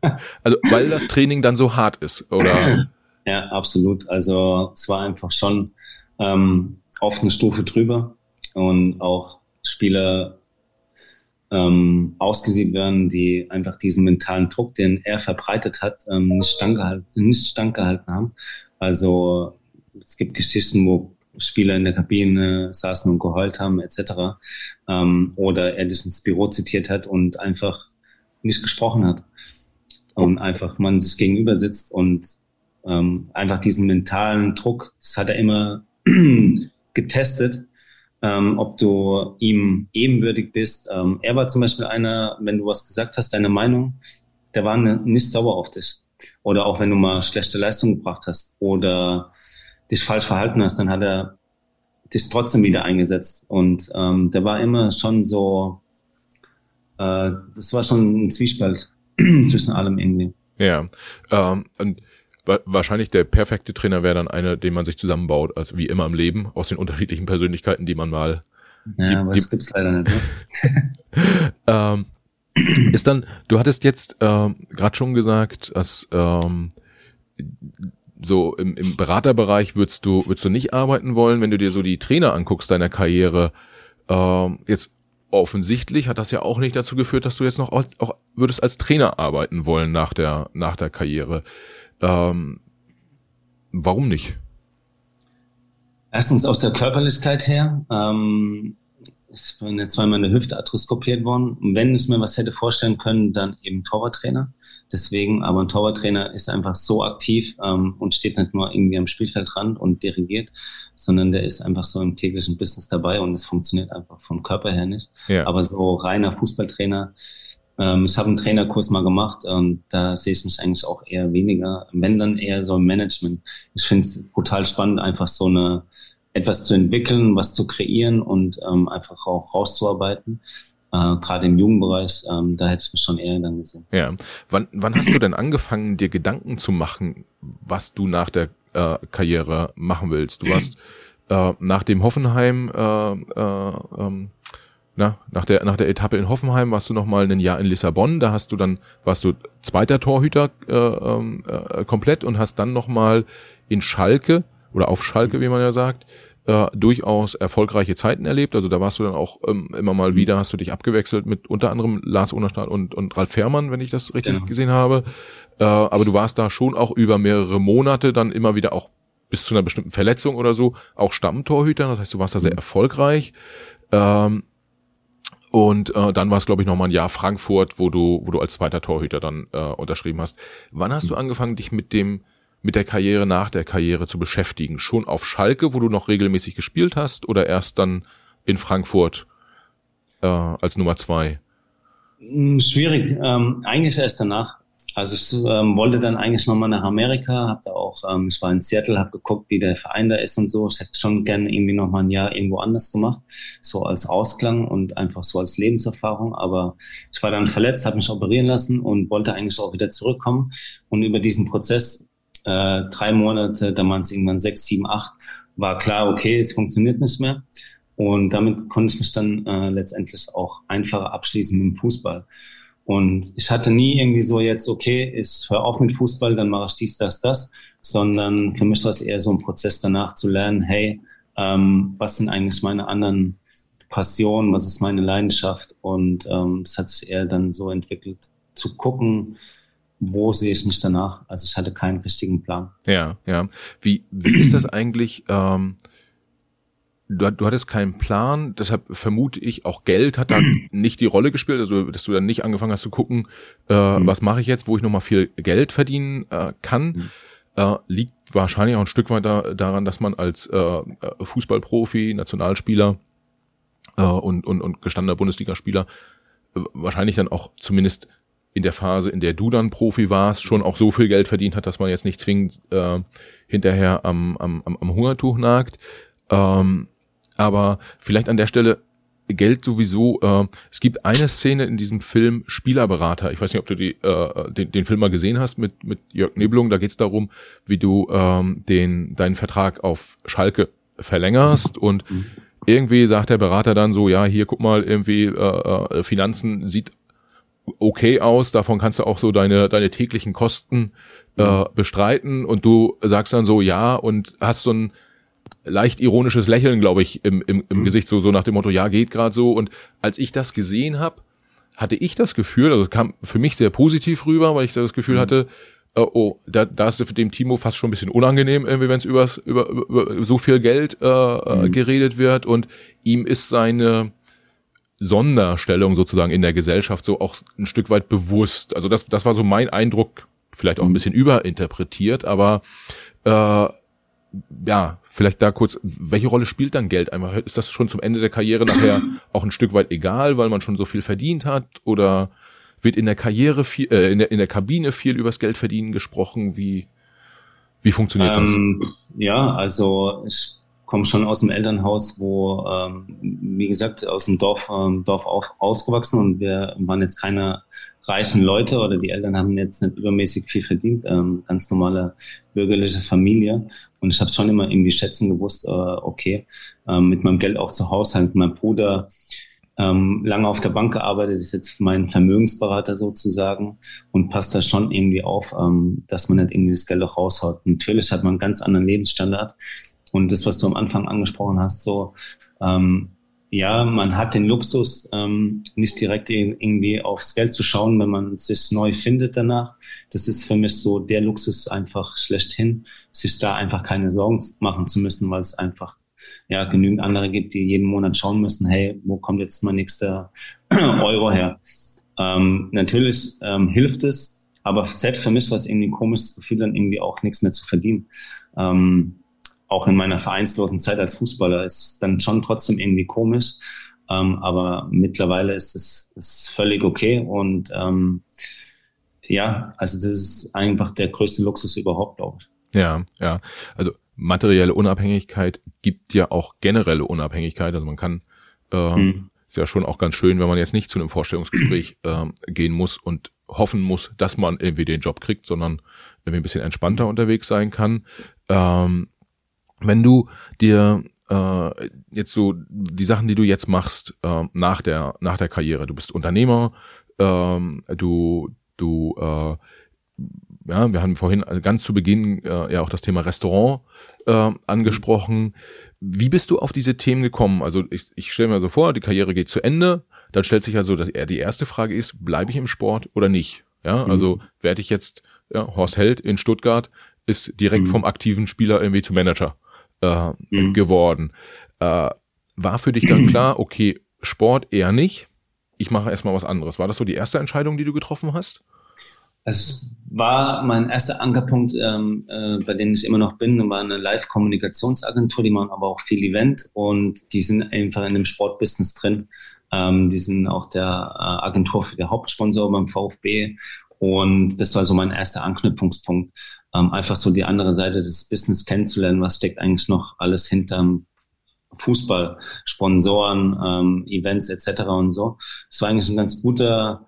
also weil das Training dann so hart ist, oder? Ja, absolut. Also es war einfach schon ähm, oft eine Stufe drüber und auch Spieler ähm, ausgesiebt werden, die einfach diesen mentalen Druck, den er verbreitet hat, ähm, nicht standgehalten, nicht standgehalten haben. Also es gibt Geschichten, wo Spieler in der Kabine saßen und geheult haben etc. Ähm, oder er das ins Büro zitiert hat und einfach nicht gesprochen hat. Und einfach man sich gegenüber sitzt und ähm, einfach diesen mentalen Druck, das hat er immer getestet, ähm, ob du ihm ebenwürdig bist. Ähm, er war zum Beispiel einer, wenn du was gesagt hast, deine Meinung, der war ne, nicht sauer auf dich. Oder auch wenn du mal schlechte Leistung gebracht hast oder dich falsch verhalten hast, dann hat er dich trotzdem wieder eingesetzt. Und ähm, der war immer schon so, äh, das war schon ein Zwiespalt zwischen allem irgendwie. Ja, ähm, und wahrscheinlich der perfekte Trainer wäre dann einer, den man sich zusammenbaut, also wie immer im Leben, aus den unterschiedlichen Persönlichkeiten, die man mal. Ja, die, aber das gibt's leider nicht. Ne? ähm, ist dann, du hattest jetzt ähm, gerade schon gesagt, dass ähm, so im, im Beraterbereich würdest du, würdest du nicht arbeiten wollen, wenn du dir so die Trainer anguckst deiner Karriere. Ähm, jetzt offensichtlich hat das ja auch nicht dazu geführt, dass du jetzt noch auch, auch würdest als Trainer arbeiten wollen nach der, nach der Karriere. Ähm, warum nicht? Erstens aus der Körperlichkeit her. Ähm, ich bin ja zweimal in der Hüfte arthroskopiert worden. Und wenn ich mir was hätte vorstellen können, dann eben Torwarttrainer. Deswegen, aber ein Torwarttrainer ist einfach so aktiv ähm, und steht nicht nur irgendwie am Spielfeldrand und dirigiert, sondern der ist einfach so im täglichen Business dabei und es funktioniert einfach vom Körper her nicht. Ja. Aber so reiner Fußballtrainer, ähm, ich habe einen Trainerkurs mal gemacht und da sehe ich mich eigentlich auch eher weniger, wenn dann eher so im Management. Ich finde es brutal spannend, einfach so eine etwas zu entwickeln, was zu kreieren und ähm, einfach auch rauszuarbeiten. Äh, Gerade im Jugendbereich, ähm, da hätte ich mich schon eher dann gesehen. Ja. Wann, wann hast du denn angefangen, dir Gedanken zu machen, was du nach der äh, Karriere machen willst? Du warst äh, nach dem Hoffenheim äh, äh, ähm, na, nach der, nach der Etappe in Hoffenheim warst du noch mal ein Jahr in Lissabon, da hast du dann, warst du zweiter Torhüter äh, ähm, äh, komplett und hast dann noch mal in Schalke oder auf Schalke, wie man ja sagt, äh, durchaus erfolgreiche Zeiten erlebt. Also da warst du dann auch ähm, immer mal wieder, hast du dich abgewechselt mit unter anderem Lars Unerstadt und, und Ralf Fährmann, wenn ich das richtig genau. gesehen habe. Äh, aber du warst da schon auch über mehrere Monate dann immer wieder auch bis zu einer bestimmten Verletzung oder so auch Stammtorhüter. Das heißt, du warst da sehr mhm. erfolgreich. Ähm, und äh, dann war es, glaube ich, noch mal ein Jahr Frankfurt, wo du, wo du als zweiter Torhüter dann äh, unterschrieben hast. Wann hast du mhm. angefangen, dich mit dem, mit der Karriere nach der Karriere zu beschäftigen? Schon auf Schalke, wo du noch regelmäßig gespielt hast, oder erst dann in Frankfurt äh, als Nummer zwei? Hm, schwierig. Ähm, eigentlich erst danach. Also ich ähm, wollte dann eigentlich nochmal nach Amerika, habe da auch, ähm, ich war in Seattle, habe geguckt, wie der Verein da ist und so. Ich hätte schon gerne irgendwie nochmal ein Jahr irgendwo anders gemacht, so als Ausklang und einfach so als Lebenserfahrung. Aber ich war dann verletzt, habe mich operieren lassen und wollte eigentlich auch wieder zurückkommen. Und über diesen Prozess, äh, drei Monate, dann waren es irgendwann sechs, sieben, acht, war klar, okay, es funktioniert nicht mehr. Und damit konnte ich mich dann äh, letztendlich auch einfacher abschließen mit dem Fußball. Und ich hatte nie irgendwie so jetzt, okay, ich höre auf mit Fußball, dann mache ich dies, das, das, sondern für mich war es eher so ein Prozess danach zu lernen, hey, ähm, was sind eigentlich meine anderen Passionen, was ist meine Leidenschaft? Und ähm, hat sich eher dann so entwickelt, zu gucken, wo sehe ich mich danach. Also ich hatte keinen richtigen Plan. Ja, ja. Wie, wie ist das eigentlich? Ähm du, du hattest keinen Plan, deshalb vermute ich, auch Geld hat da nicht die Rolle gespielt, also dass du dann nicht angefangen hast zu gucken, äh, mhm. was mache ich jetzt, wo ich nochmal viel Geld verdienen äh, kann. Mhm. Äh, liegt wahrscheinlich auch ein Stück weit da, daran, dass man als äh, Fußballprofi, Nationalspieler äh, und, und, und gestandener Bundesligaspieler äh, wahrscheinlich dann auch zumindest in der Phase, in der du dann Profi warst, schon auch so viel Geld verdient hat, dass man jetzt nicht zwingend äh, hinterher am, am, am Hungertuch nagt. Ähm, aber vielleicht an der Stelle Geld sowieso. Äh, es gibt eine Szene in diesem Film Spielerberater. Ich weiß nicht, ob du die, äh, den, den Film mal gesehen hast mit, mit Jörg Nebelung. Da geht es darum, wie du ähm, den, deinen Vertrag auf Schalke verlängerst und mhm. irgendwie sagt der Berater dann so, ja, hier guck mal, irgendwie äh, äh, Finanzen sieht okay aus, davon kannst du auch so deine, deine täglichen Kosten äh, mhm. bestreiten und du sagst dann so, ja, und hast so ein leicht ironisches Lächeln, glaube ich, im, im, im mhm. Gesicht, so, so nach dem Motto, ja, geht gerade so. Und als ich das gesehen habe, hatte ich das Gefühl, also es kam für mich sehr positiv rüber, weil ich das Gefühl mhm. hatte, äh, oh, da, da ist dem Timo fast schon ein bisschen unangenehm, irgendwie, wenn es über, über, über so viel Geld äh, äh, mhm. geredet wird und ihm ist seine Sonderstellung sozusagen in der Gesellschaft so auch ein Stück weit bewusst. Also das, das war so mein Eindruck, vielleicht auch ein mhm. bisschen überinterpretiert, aber äh, ja, vielleicht da kurz, welche Rolle spielt dann Geld einfach? Ist das schon zum Ende der Karriere nachher auch ein Stück weit egal, weil man schon so viel verdient hat? Oder wird in der Karriere viel, äh, in, der, in der Kabine viel übers Geld verdienen gesprochen? Wie, wie funktioniert ähm, das? Ja, also ich komme schon aus dem Elternhaus, wo, ähm, wie gesagt, aus dem Dorf, ähm, Dorf auf, ausgewachsen und wir waren jetzt keine reichen Leute oder die Eltern haben jetzt nicht übermäßig viel verdient, ähm, ganz normale bürgerliche Familie. Und ich habe schon immer irgendwie schätzen gewusst, äh, okay, ähm, mit meinem Geld auch zu haushalten. Mein Bruder ähm, lange auf der Bank gearbeitet, ist jetzt mein Vermögensberater sozusagen und passt da schon irgendwie auf, ähm, dass man nicht irgendwie das Geld auch raushaut. Natürlich hat man einen ganz anderen Lebensstandard. Und das, was du am Anfang angesprochen hast, so ähm, ja, man hat den Luxus, ähm, nicht direkt irgendwie aufs Geld zu schauen, wenn man sich neu findet danach. Das ist für mich so der Luxus einfach schlechthin, sich da einfach keine Sorgen machen zu müssen, weil es einfach ja genügend andere gibt, die jeden Monat schauen müssen, hey, wo kommt jetzt mein nächster Euro her? Ähm, natürlich ähm, hilft es, aber selbst für mich war es irgendwie ein komisches Gefühl, dann irgendwie auch nichts mehr zu verdienen. Ähm, auch in meiner vereinslosen Zeit als Fußballer ist dann schon trotzdem irgendwie komisch. Ähm, aber mittlerweile ist es ist völlig okay und ähm, ja, also das ist einfach der größte Luxus überhaupt, glaube ich. Ja, ja. Also materielle Unabhängigkeit gibt ja auch generelle Unabhängigkeit. Also man kann, äh, hm. ist ja schon auch ganz schön, wenn man jetzt nicht zu einem Vorstellungsgespräch äh, gehen muss und hoffen muss, dass man irgendwie den Job kriegt, sondern irgendwie ein bisschen entspannter unterwegs sein kann. Ähm, wenn du dir äh, jetzt so die Sachen, die du jetzt machst äh, nach der nach der Karriere, du bist Unternehmer, ähm, du du äh, ja, wir haben vorhin ganz zu Beginn äh, ja auch das Thema Restaurant äh, angesprochen. Wie bist du auf diese Themen gekommen? Also ich, ich stelle mir so vor, die Karriere geht zu Ende, dann stellt sich also, dass eher die erste Frage ist, bleibe ich im Sport oder nicht? Ja, mhm. also werde ich jetzt ja, Horst Held in Stuttgart ist direkt mhm. vom aktiven Spieler irgendwie zum Manager äh, mhm. geworden. Äh, war für dich dann klar, okay, Sport eher nicht, ich mache erstmal was anderes. War das so die erste Entscheidung, die du getroffen hast? Es war mein erster Ankerpunkt, ähm, äh, bei dem ich immer noch bin, war eine Live-Kommunikationsagentur, die machen aber auch viel Event und die sind einfach in dem Sportbusiness drin. Ähm, die sind auch der äh, Agentur für den Hauptsponsor beim VfB und das war so mein erster Anknüpfungspunkt, ähm, einfach so die andere Seite des Business kennenzulernen, was steckt eigentlich noch alles hinterm Fußball, Sponsoren, ähm, Events etc. und so. Das war eigentlich ein ganz guter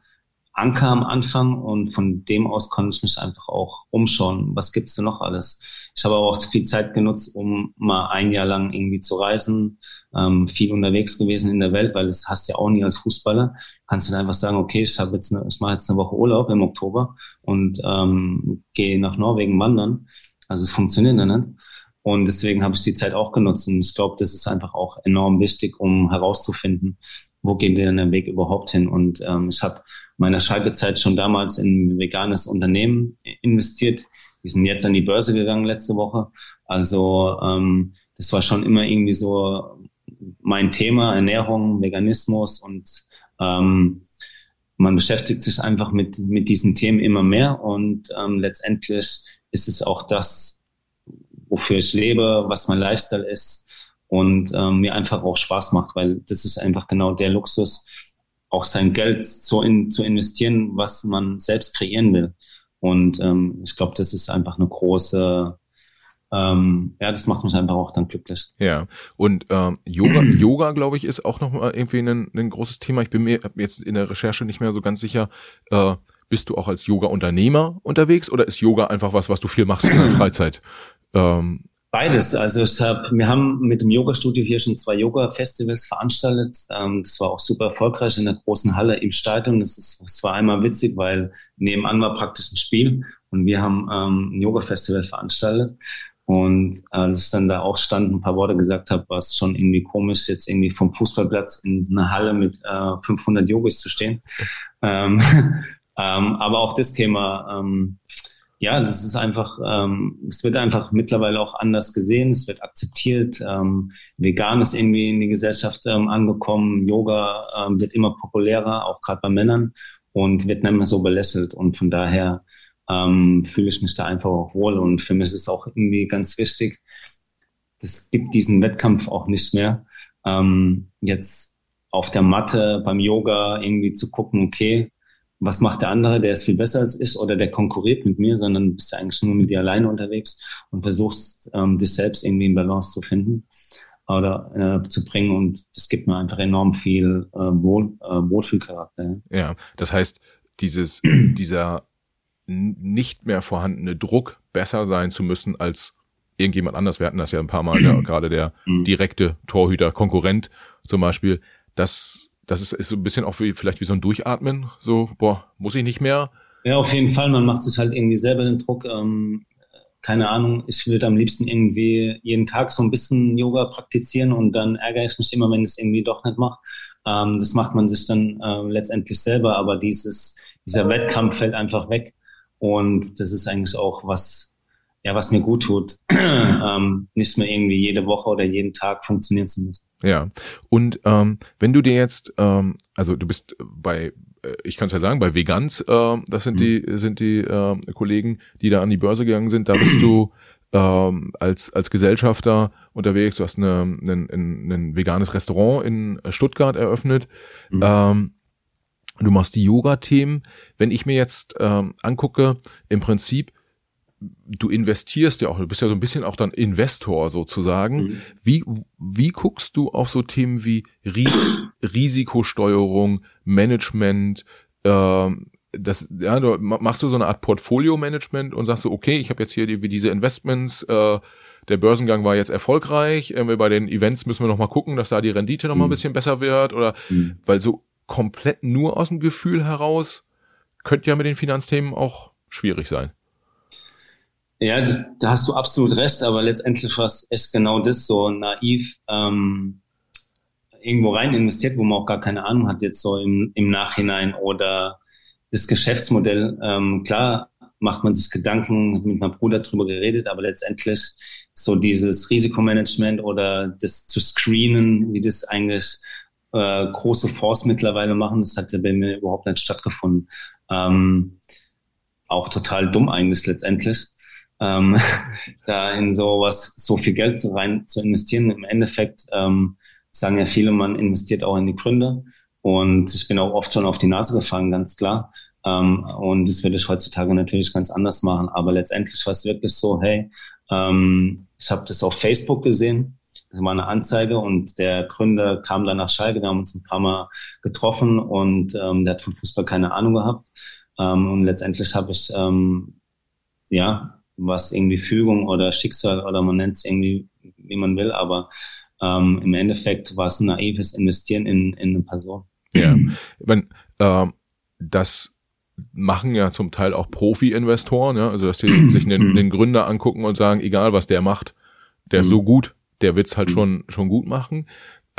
Anker am Anfang und von dem aus konnte ich mich einfach auch umschauen, was gibt's denn noch alles. Ich habe aber auch viel Zeit genutzt, um mal ein Jahr lang irgendwie zu reisen, ähm, viel unterwegs gewesen in der Welt, weil das hast ja auch nie als Fußballer. Kannst du dann einfach sagen, okay, ich habe jetzt eine, ich mache jetzt eine Woche Urlaub im Oktober und ähm, gehe nach Norwegen wandern. Also es funktioniert dann nicht. Und deswegen habe ich die Zeit auch genutzt. Und ich glaube, das ist einfach auch enorm wichtig, um herauszufinden, wo geht denn der Weg überhaupt hin. Und ähm, ich habe meiner Schalke-Zeit schon damals in ein veganes Unternehmen investiert. Die sind jetzt an die Börse gegangen letzte Woche. Also ähm, das war schon immer irgendwie so mein Thema, Ernährung, Veganismus und ähm, man beschäftigt sich einfach mit, mit diesen Themen immer mehr und ähm, letztendlich ist es auch das, wofür ich lebe, was mein Lifestyle ist und ähm, mir einfach auch Spaß macht, weil das ist einfach genau der Luxus, auch sein Geld so in, zu investieren, was man selbst kreieren will. Und ähm, ich glaube, das ist einfach eine große, ähm, ja, das macht mich einfach auch dann glücklich. Ja, und ähm, Yoga, Yoga, glaube ich, ist auch noch mal irgendwie ein, ein großes Thema. Ich bin mir jetzt in der Recherche nicht mehr so ganz sicher. Äh, bist du auch als Yoga-Unternehmer unterwegs oder ist Yoga einfach was, was du viel machst in der Freizeit? Ähm, Beides. Also ich hab, wir haben mit dem Yoga-Studio hier schon zwei Yoga-Festivals veranstaltet. Ähm, das war auch super erfolgreich in der großen Halle im Stadion. Das, ist, das war einmal witzig, weil nebenan war praktisch ein Spiel und wir haben ähm, ein Yoga-Festival veranstaltet. Und äh, als ich dann da auch stand, ein paar Worte gesagt habe, war es schon irgendwie komisch, jetzt irgendwie vom Fußballplatz in einer Halle mit äh, 500 Yogis zu stehen. Ähm, ähm, aber auch das Thema ähm, ja, das ist einfach, ähm, es wird einfach mittlerweile auch anders gesehen, es wird akzeptiert. Ähm, Vegan ist irgendwie in die Gesellschaft ähm, angekommen, Yoga ähm, wird immer populärer, auch gerade bei Männern und wird nicht mehr so belächelt. Und von daher ähm, fühle ich mich da einfach auch wohl. Und für mich ist es auch irgendwie ganz wichtig, es gibt diesen Wettkampf auch nicht mehr. Ähm, jetzt auf der Matte beim Yoga irgendwie zu gucken, okay, was macht der andere, der es viel besser als ich oder der konkurriert mit mir, sondern bist du eigentlich nur mit dir alleine unterwegs und versuchst, ähm, dich selbst irgendwie in Balance zu finden oder äh, zu bringen und das gibt mir einfach enorm viel äh, Wohl, äh, Wohlfühlcharakter. Ja, das heißt, dieses, dieser nicht mehr vorhandene Druck, besser sein zu müssen als irgendjemand anders, wir hatten das ja ein paar Mal, ja, gerade der mhm. direkte Torhüter, Konkurrent zum Beispiel, das das ist, ist so ein bisschen auch wie, vielleicht wie so ein Durchatmen. So, boah, muss ich nicht mehr. Ja, auf jeden Fall. Man macht sich halt irgendwie selber den Druck. Ähm, keine Ahnung, ich würde am liebsten irgendwie jeden Tag so ein bisschen Yoga praktizieren und dann ärgere ich mich immer, wenn ich es irgendwie doch nicht mache. Ähm, das macht man sich dann äh, letztendlich selber, aber dieses, dieser Wettkampf fällt einfach weg. Und das ist eigentlich auch was, ja, was mir gut tut, ähm, nicht mehr irgendwie jede Woche oder jeden Tag funktionieren zu müssen. Ja, und ähm, wenn du dir jetzt, ähm, also du bist bei, äh, ich kann es ja sagen, bei Vegans, äh, das sind mhm. die sind die äh, Kollegen, die da an die Börse gegangen sind, da bist du ähm, als als Gesellschafter unterwegs. Du hast eine, ein, ein, ein veganes Restaurant in Stuttgart eröffnet. Mhm. Ähm, du machst die Yoga-Themen. Wenn ich mir jetzt ähm, angucke, im Prinzip du investierst ja auch, du bist ja so ein bisschen auch dann Investor sozusagen. Mhm. Wie, wie guckst du auf so Themen wie Ris Risikosteuerung, Management, ähm, das, ja, du machst du so eine Art Portfolio-Management und sagst so, okay, ich habe jetzt hier die, diese Investments, äh, der Börsengang war jetzt erfolgreich, äh, bei den Events müssen wir noch mal gucken, dass da die Rendite noch mal ein mhm. bisschen besser wird oder mhm. weil so komplett nur aus dem Gefühl heraus könnte ja mit den Finanzthemen auch schwierig sein. Ja, da hast du absolut recht, aber letztendlich war es echt genau das, so naiv ähm, irgendwo rein investiert, wo man auch gar keine Ahnung hat, jetzt so im, im Nachhinein oder das Geschäftsmodell. Ähm, klar macht man sich Gedanken, mit meinem Bruder drüber geredet, aber letztendlich so dieses Risikomanagement oder das zu screenen, wie das eigentlich äh, große Fonds mittlerweile machen, das hat ja bei mir überhaupt nicht stattgefunden. Ähm, auch total dumm eigentlich letztendlich ähm, da in sowas so viel Geld zu rein zu investieren. Im Endeffekt ähm, sagen ja viele, man investiert auch in die Gründe. Und ich bin auch oft schon auf die Nase gefallen, ganz klar. Ähm, und das würde ich heutzutage natürlich ganz anders machen. Aber letztendlich war es wirklich so, hey, ähm, ich habe das auf Facebook gesehen. Das war eine Anzeige und der Gründer kam dann nach Schalke, wir haben uns ein paar Mal getroffen und ähm, der hat von Fußball keine Ahnung gehabt. Ähm, und letztendlich habe ich ähm, ja was irgendwie Fügung oder Schicksal oder man nennt es irgendwie, wie man will, aber ähm, im Endeffekt war es ein naives Investieren in, in eine Person. Ja, wenn, äh, das machen ja zum Teil auch Profi-Investoren, ja, also dass sie sich den, den Gründer angucken und sagen, egal was der macht, der ist so mhm. gut, der wird's halt mhm. schon, schon gut machen.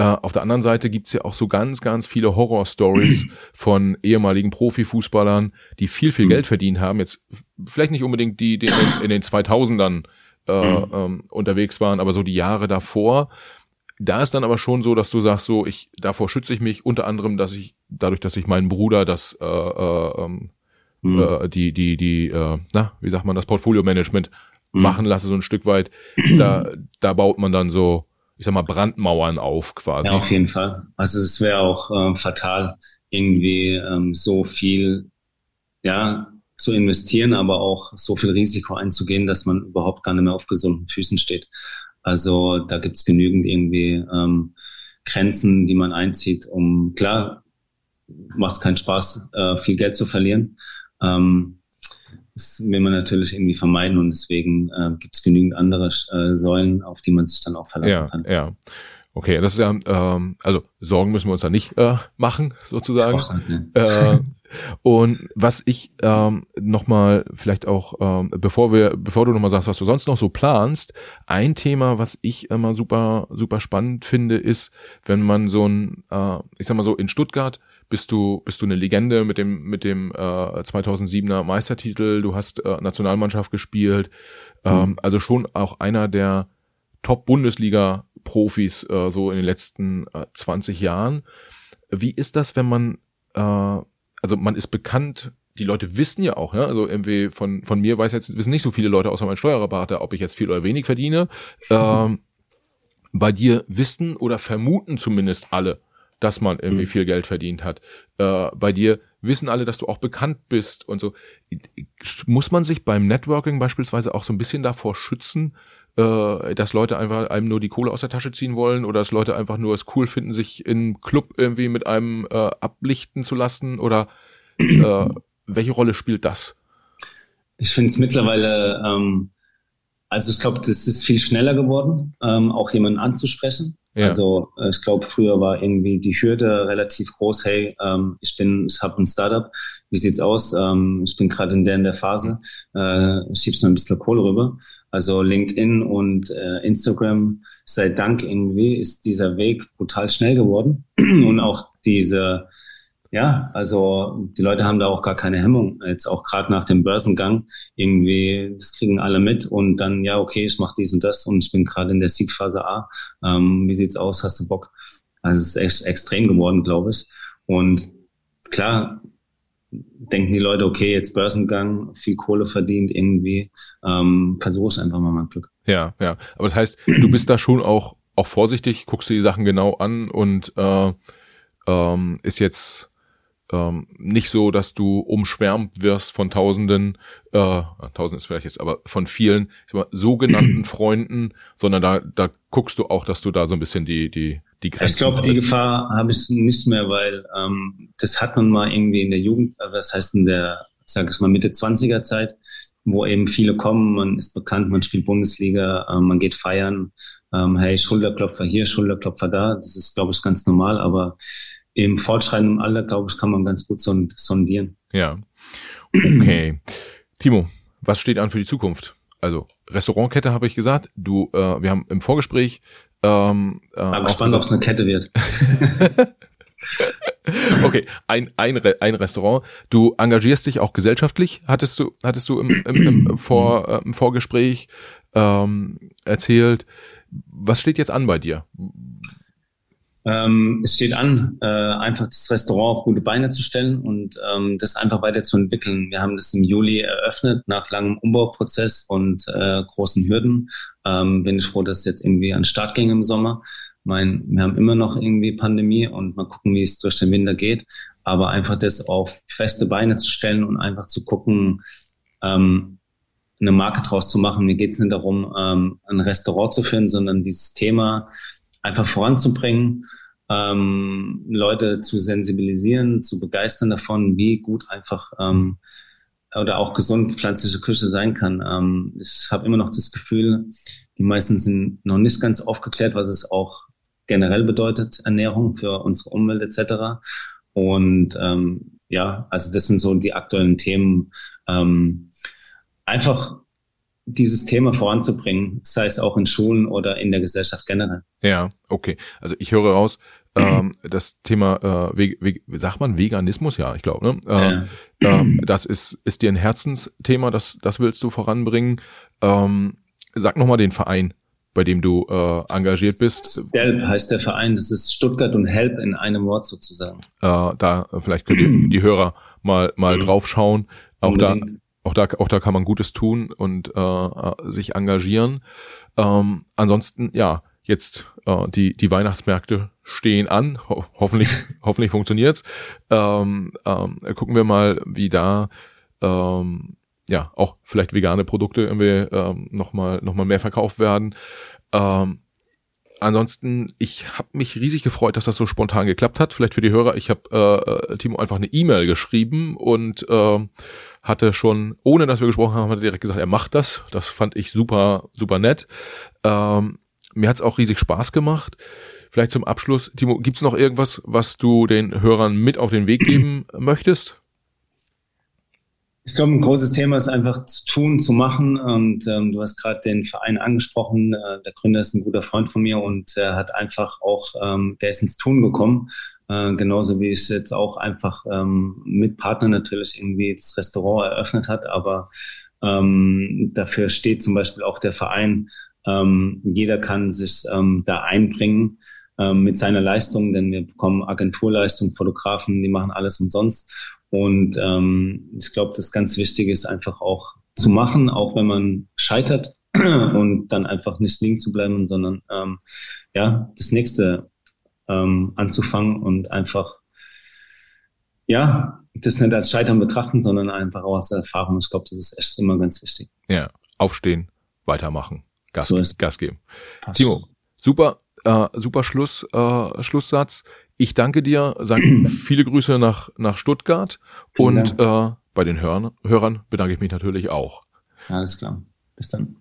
Äh, auf der anderen Seite gibt's ja auch so ganz, ganz viele Horror-Stories von ehemaligen Profifußballern, die viel, viel mhm. Geld verdient haben. Jetzt vielleicht nicht unbedingt die, die in den 2000ern äh, mhm. ähm, unterwegs waren, aber so die Jahre davor. Da ist dann aber schon so, dass du sagst, so ich davor schütze ich mich unter anderem, dass ich dadurch, dass ich meinen Bruder das äh, äh, ähm, mhm. äh, die die die äh, na wie sagt man das Portfolio Management machen lasse so ein Stück weit. Da da baut man dann so ich sag mal, Brandmauern auf quasi. Ja, auf jeden Fall. Also es wäre auch äh, fatal, irgendwie ähm, so viel ja, zu investieren, aber auch so viel Risiko einzugehen, dass man überhaupt gar nicht mehr auf gesunden Füßen steht. Also da gibt's genügend irgendwie ähm, Grenzen, die man einzieht, um klar, macht es keinen Spaß, äh, viel Geld zu verlieren. Ähm, das will man natürlich irgendwie vermeiden und deswegen äh, gibt es genügend andere äh, Säulen, auf die man sich dann auch verlassen ja, kann. Ja, okay, das ist ja, ähm, also Sorgen müssen wir uns da nicht äh, machen, sozusagen. Auch, ne? äh, und was ich ähm, nochmal vielleicht auch, ähm, bevor wir, bevor du nochmal sagst, was du sonst noch so planst, ein Thema, was ich immer super, super spannend finde, ist, wenn man so ein, äh, ich sag mal so, in Stuttgart bist du, bist du eine Legende mit dem, mit dem äh, 2007er Meistertitel, du hast äh, Nationalmannschaft gespielt, ähm, mhm. also schon auch einer der Top-Bundesliga-Profis äh, so in den letzten äh, 20 Jahren. Wie ist das, wenn man, äh, also man ist bekannt, die Leute wissen ja auch, ja, also irgendwie von, von mir weiß jetzt, wissen nicht so viele Leute außer mein Steuerberater, ob ich jetzt viel oder wenig verdiene. Ähm, bei dir wissen oder vermuten zumindest alle, dass man irgendwie mhm. viel Geld verdient hat. Äh, bei dir wissen alle, dass du auch bekannt bist und so. Muss man sich beim Networking beispielsweise auch so ein bisschen davor schützen, äh, dass Leute einfach einem nur die Kohle aus der Tasche ziehen wollen oder dass Leute einfach nur es cool finden, sich im Club irgendwie mit einem äh, ablichten zu lassen oder äh, welche Rolle spielt das? Ich finde es mittlerweile, ähm, also ich glaube, das ist viel schneller geworden, ähm, auch jemanden anzusprechen. Ja. Also äh, ich glaube, früher war irgendwie die Hürde relativ groß. Hey, ähm, ich bin, ich habe ein Startup. Wie sieht's aus? Ähm, ich bin gerade in der in der Phase. Äh, schiebst mir ein bisschen Kohle rüber. Also LinkedIn und äh, Instagram. Sei Dank irgendwie ist dieser Weg brutal schnell geworden und auch diese ja, also die Leute haben da auch gar keine Hemmung. Jetzt auch gerade nach dem Börsengang irgendwie, das kriegen alle mit und dann, ja, okay, ich mache dies und das und ich bin gerade in der Seed-Phase A. Ähm, wie sieht's aus? Hast du Bock? Also es ist echt extrem geworden, glaube ich. Und klar, denken die Leute, okay, jetzt Börsengang, viel Kohle verdient irgendwie, ähm, versuche ich einfach mal mein Glück. Ja, ja. Aber das heißt, du bist da schon auch, auch vorsichtig, guckst dir die Sachen genau an und äh, ähm, ist jetzt ähm, nicht so, dass du umschwärmt wirst von Tausenden, äh, Tausend ist vielleicht jetzt, aber von vielen mal, sogenannten Freunden, sondern da, da guckst du auch, dass du da so ein bisschen die, die, die Grenzen. Ich glaube, die Gefahr habe ich nicht mehr, weil ähm, das hat man mal irgendwie in der Jugend, äh, was heißt in der, sag ich mal, Mitte 20er Zeit, wo eben viele kommen, man ist bekannt, man spielt Bundesliga, äh, man geht feiern, ähm, hey, Schulterklopfer hier, Schulterklopfer da, das ist, glaube ich, ganz normal, aber im fortschreitenden Alter, glaube ich, kann man ganz gut sondieren. Ja. Okay. Timo, was steht an für die Zukunft? Also Restaurantkette habe ich gesagt. Du, äh, wir haben im Vorgespräch. Ähm, äh, Bin gespannt, ob es eine Kette wird. okay, ein, ein, ein Restaurant. Du engagierst dich auch gesellschaftlich, hattest du, hattest du im, im, im, Vor, äh, im Vorgespräch ähm, erzählt. Was steht jetzt an bei dir? Ähm, es steht an, äh, einfach das Restaurant auf gute Beine zu stellen und ähm, das einfach weiterzuentwickeln. Wir haben das im Juli eröffnet nach langem Umbauprozess und äh, großen Hürden. Ähm, bin ich froh, dass es jetzt irgendwie an Start ging im Sommer. Mein, wir haben immer noch irgendwie Pandemie und mal gucken, wie es durch den Winter geht. Aber einfach das auf feste Beine zu stellen und einfach zu gucken, ähm, eine Marke draus zu machen. Mir geht es nicht darum, ähm, ein Restaurant zu führen, sondern dieses Thema einfach voranzubringen, ähm, Leute zu sensibilisieren, zu begeistern davon, wie gut einfach ähm, oder auch gesund pflanzliche Küche sein kann. Ähm, ich habe immer noch das Gefühl, die meisten sind noch nicht ganz aufgeklärt, was es auch generell bedeutet, Ernährung für unsere Umwelt etc. Und ähm, ja, also das sind so die aktuellen Themen. Ähm, einfach dieses Thema voranzubringen, sei es auch in Schulen oder in der Gesellschaft generell. Ja, okay. Also ich höre raus, ähm, das Thema, äh, wie, wie sagt man, Veganismus, ja, ich glaube, ne? Ähm, ja. ähm, das ist, ist dir ein Herzensthema, das, das willst du voranbringen. Ähm, sag nochmal den Verein, bei dem du äh, engagiert bist. Help heißt der Verein, das ist Stuttgart und Help in einem Wort sozusagen. Äh, da, vielleicht können die, die Hörer mal, mal mhm. draufschauen. Auch Unbedingt. da auch da, auch da kann man Gutes tun und äh, sich engagieren. Ähm, ansonsten, ja, jetzt äh, die, die Weihnachtsmärkte stehen an. Ho hoffentlich, hoffentlich funktioniert's. Ähm, ähm, gucken wir mal, wie da ähm, ja auch vielleicht vegane Produkte irgendwie ähm, nochmal noch mal mehr verkauft werden. Ähm, ansonsten, ich habe mich riesig gefreut, dass das so spontan geklappt hat. Vielleicht für die Hörer, ich habe äh, Timo einfach eine E-Mail geschrieben und äh, hatte schon, ohne dass wir gesprochen haben, hat er direkt gesagt, er macht das. Das fand ich super, super nett. Ähm, mir hat's auch riesig Spaß gemacht. Vielleicht zum Abschluss, Timo, gibt's noch irgendwas, was du den Hörern mit auf den Weg geben möchtest? Ich glaube, ein großes Thema ist einfach zu tun, zu machen. Und ähm, du hast gerade den Verein angesprochen. Äh, der Gründer ist ein guter Freund von mir und er hat einfach auch, ähm, der ist ins Tun gekommen. Äh, genauso wie es jetzt auch einfach ähm, mit Partnern natürlich irgendwie das Restaurant eröffnet hat. Aber ähm, dafür steht zum Beispiel auch der Verein. Ähm, jeder kann sich ähm, da einbringen ähm, mit seiner Leistung, denn wir bekommen Agenturleistung, Fotografen, die machen alles umsonst. Und ähm, ich glaube, das ganz Wichtige ist einfach auch zu machen, auch wenn man scheitert und dann einfach nicht liegen zu bleiben, sondern ähm, ja, das nächste ähm, anzufangen und einfach ja, das nicht als Scheitern betrachten, sondern einfach auch als Erfahrung. Ich glaube, das ist echt immer ganz wichtig. Ja, aufstehen, weitermachen, Gas, so Gas geben. Passt. Timo, super, äh, super Schluss, äh, Schlusssatz. Ich danke dir, sage viele Grüße nach, nach Stuttgart und äh, bei den Hörern, Hörern bedanke ich mich natürlich auch. Alles klar. Bis dann.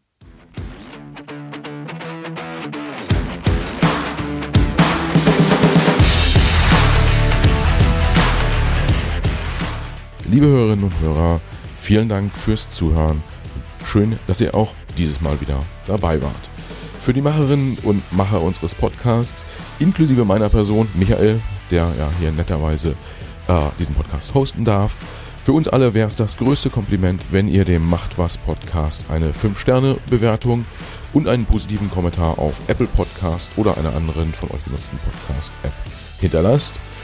Liebe Hörerinnen und Hörer, vielen Dank fürs Zuhören. Schön, dass ihr auch dieses Mal wieder dabei wart. Für die Macherinnen und Macher unseres Podcasts, inklusive meiner Person, Michael, der ja hier netterweise äh, diesen Podcast hosten darf. Für uns alle wäre es das größte Kompliment, wenn ihr dem Macht was Podcast eine 5-Sterne-Bewertung und einen positiven Kommentar auf Apple Podcast oder einer anderen von euch genutzten Podcast-App hinterlasst.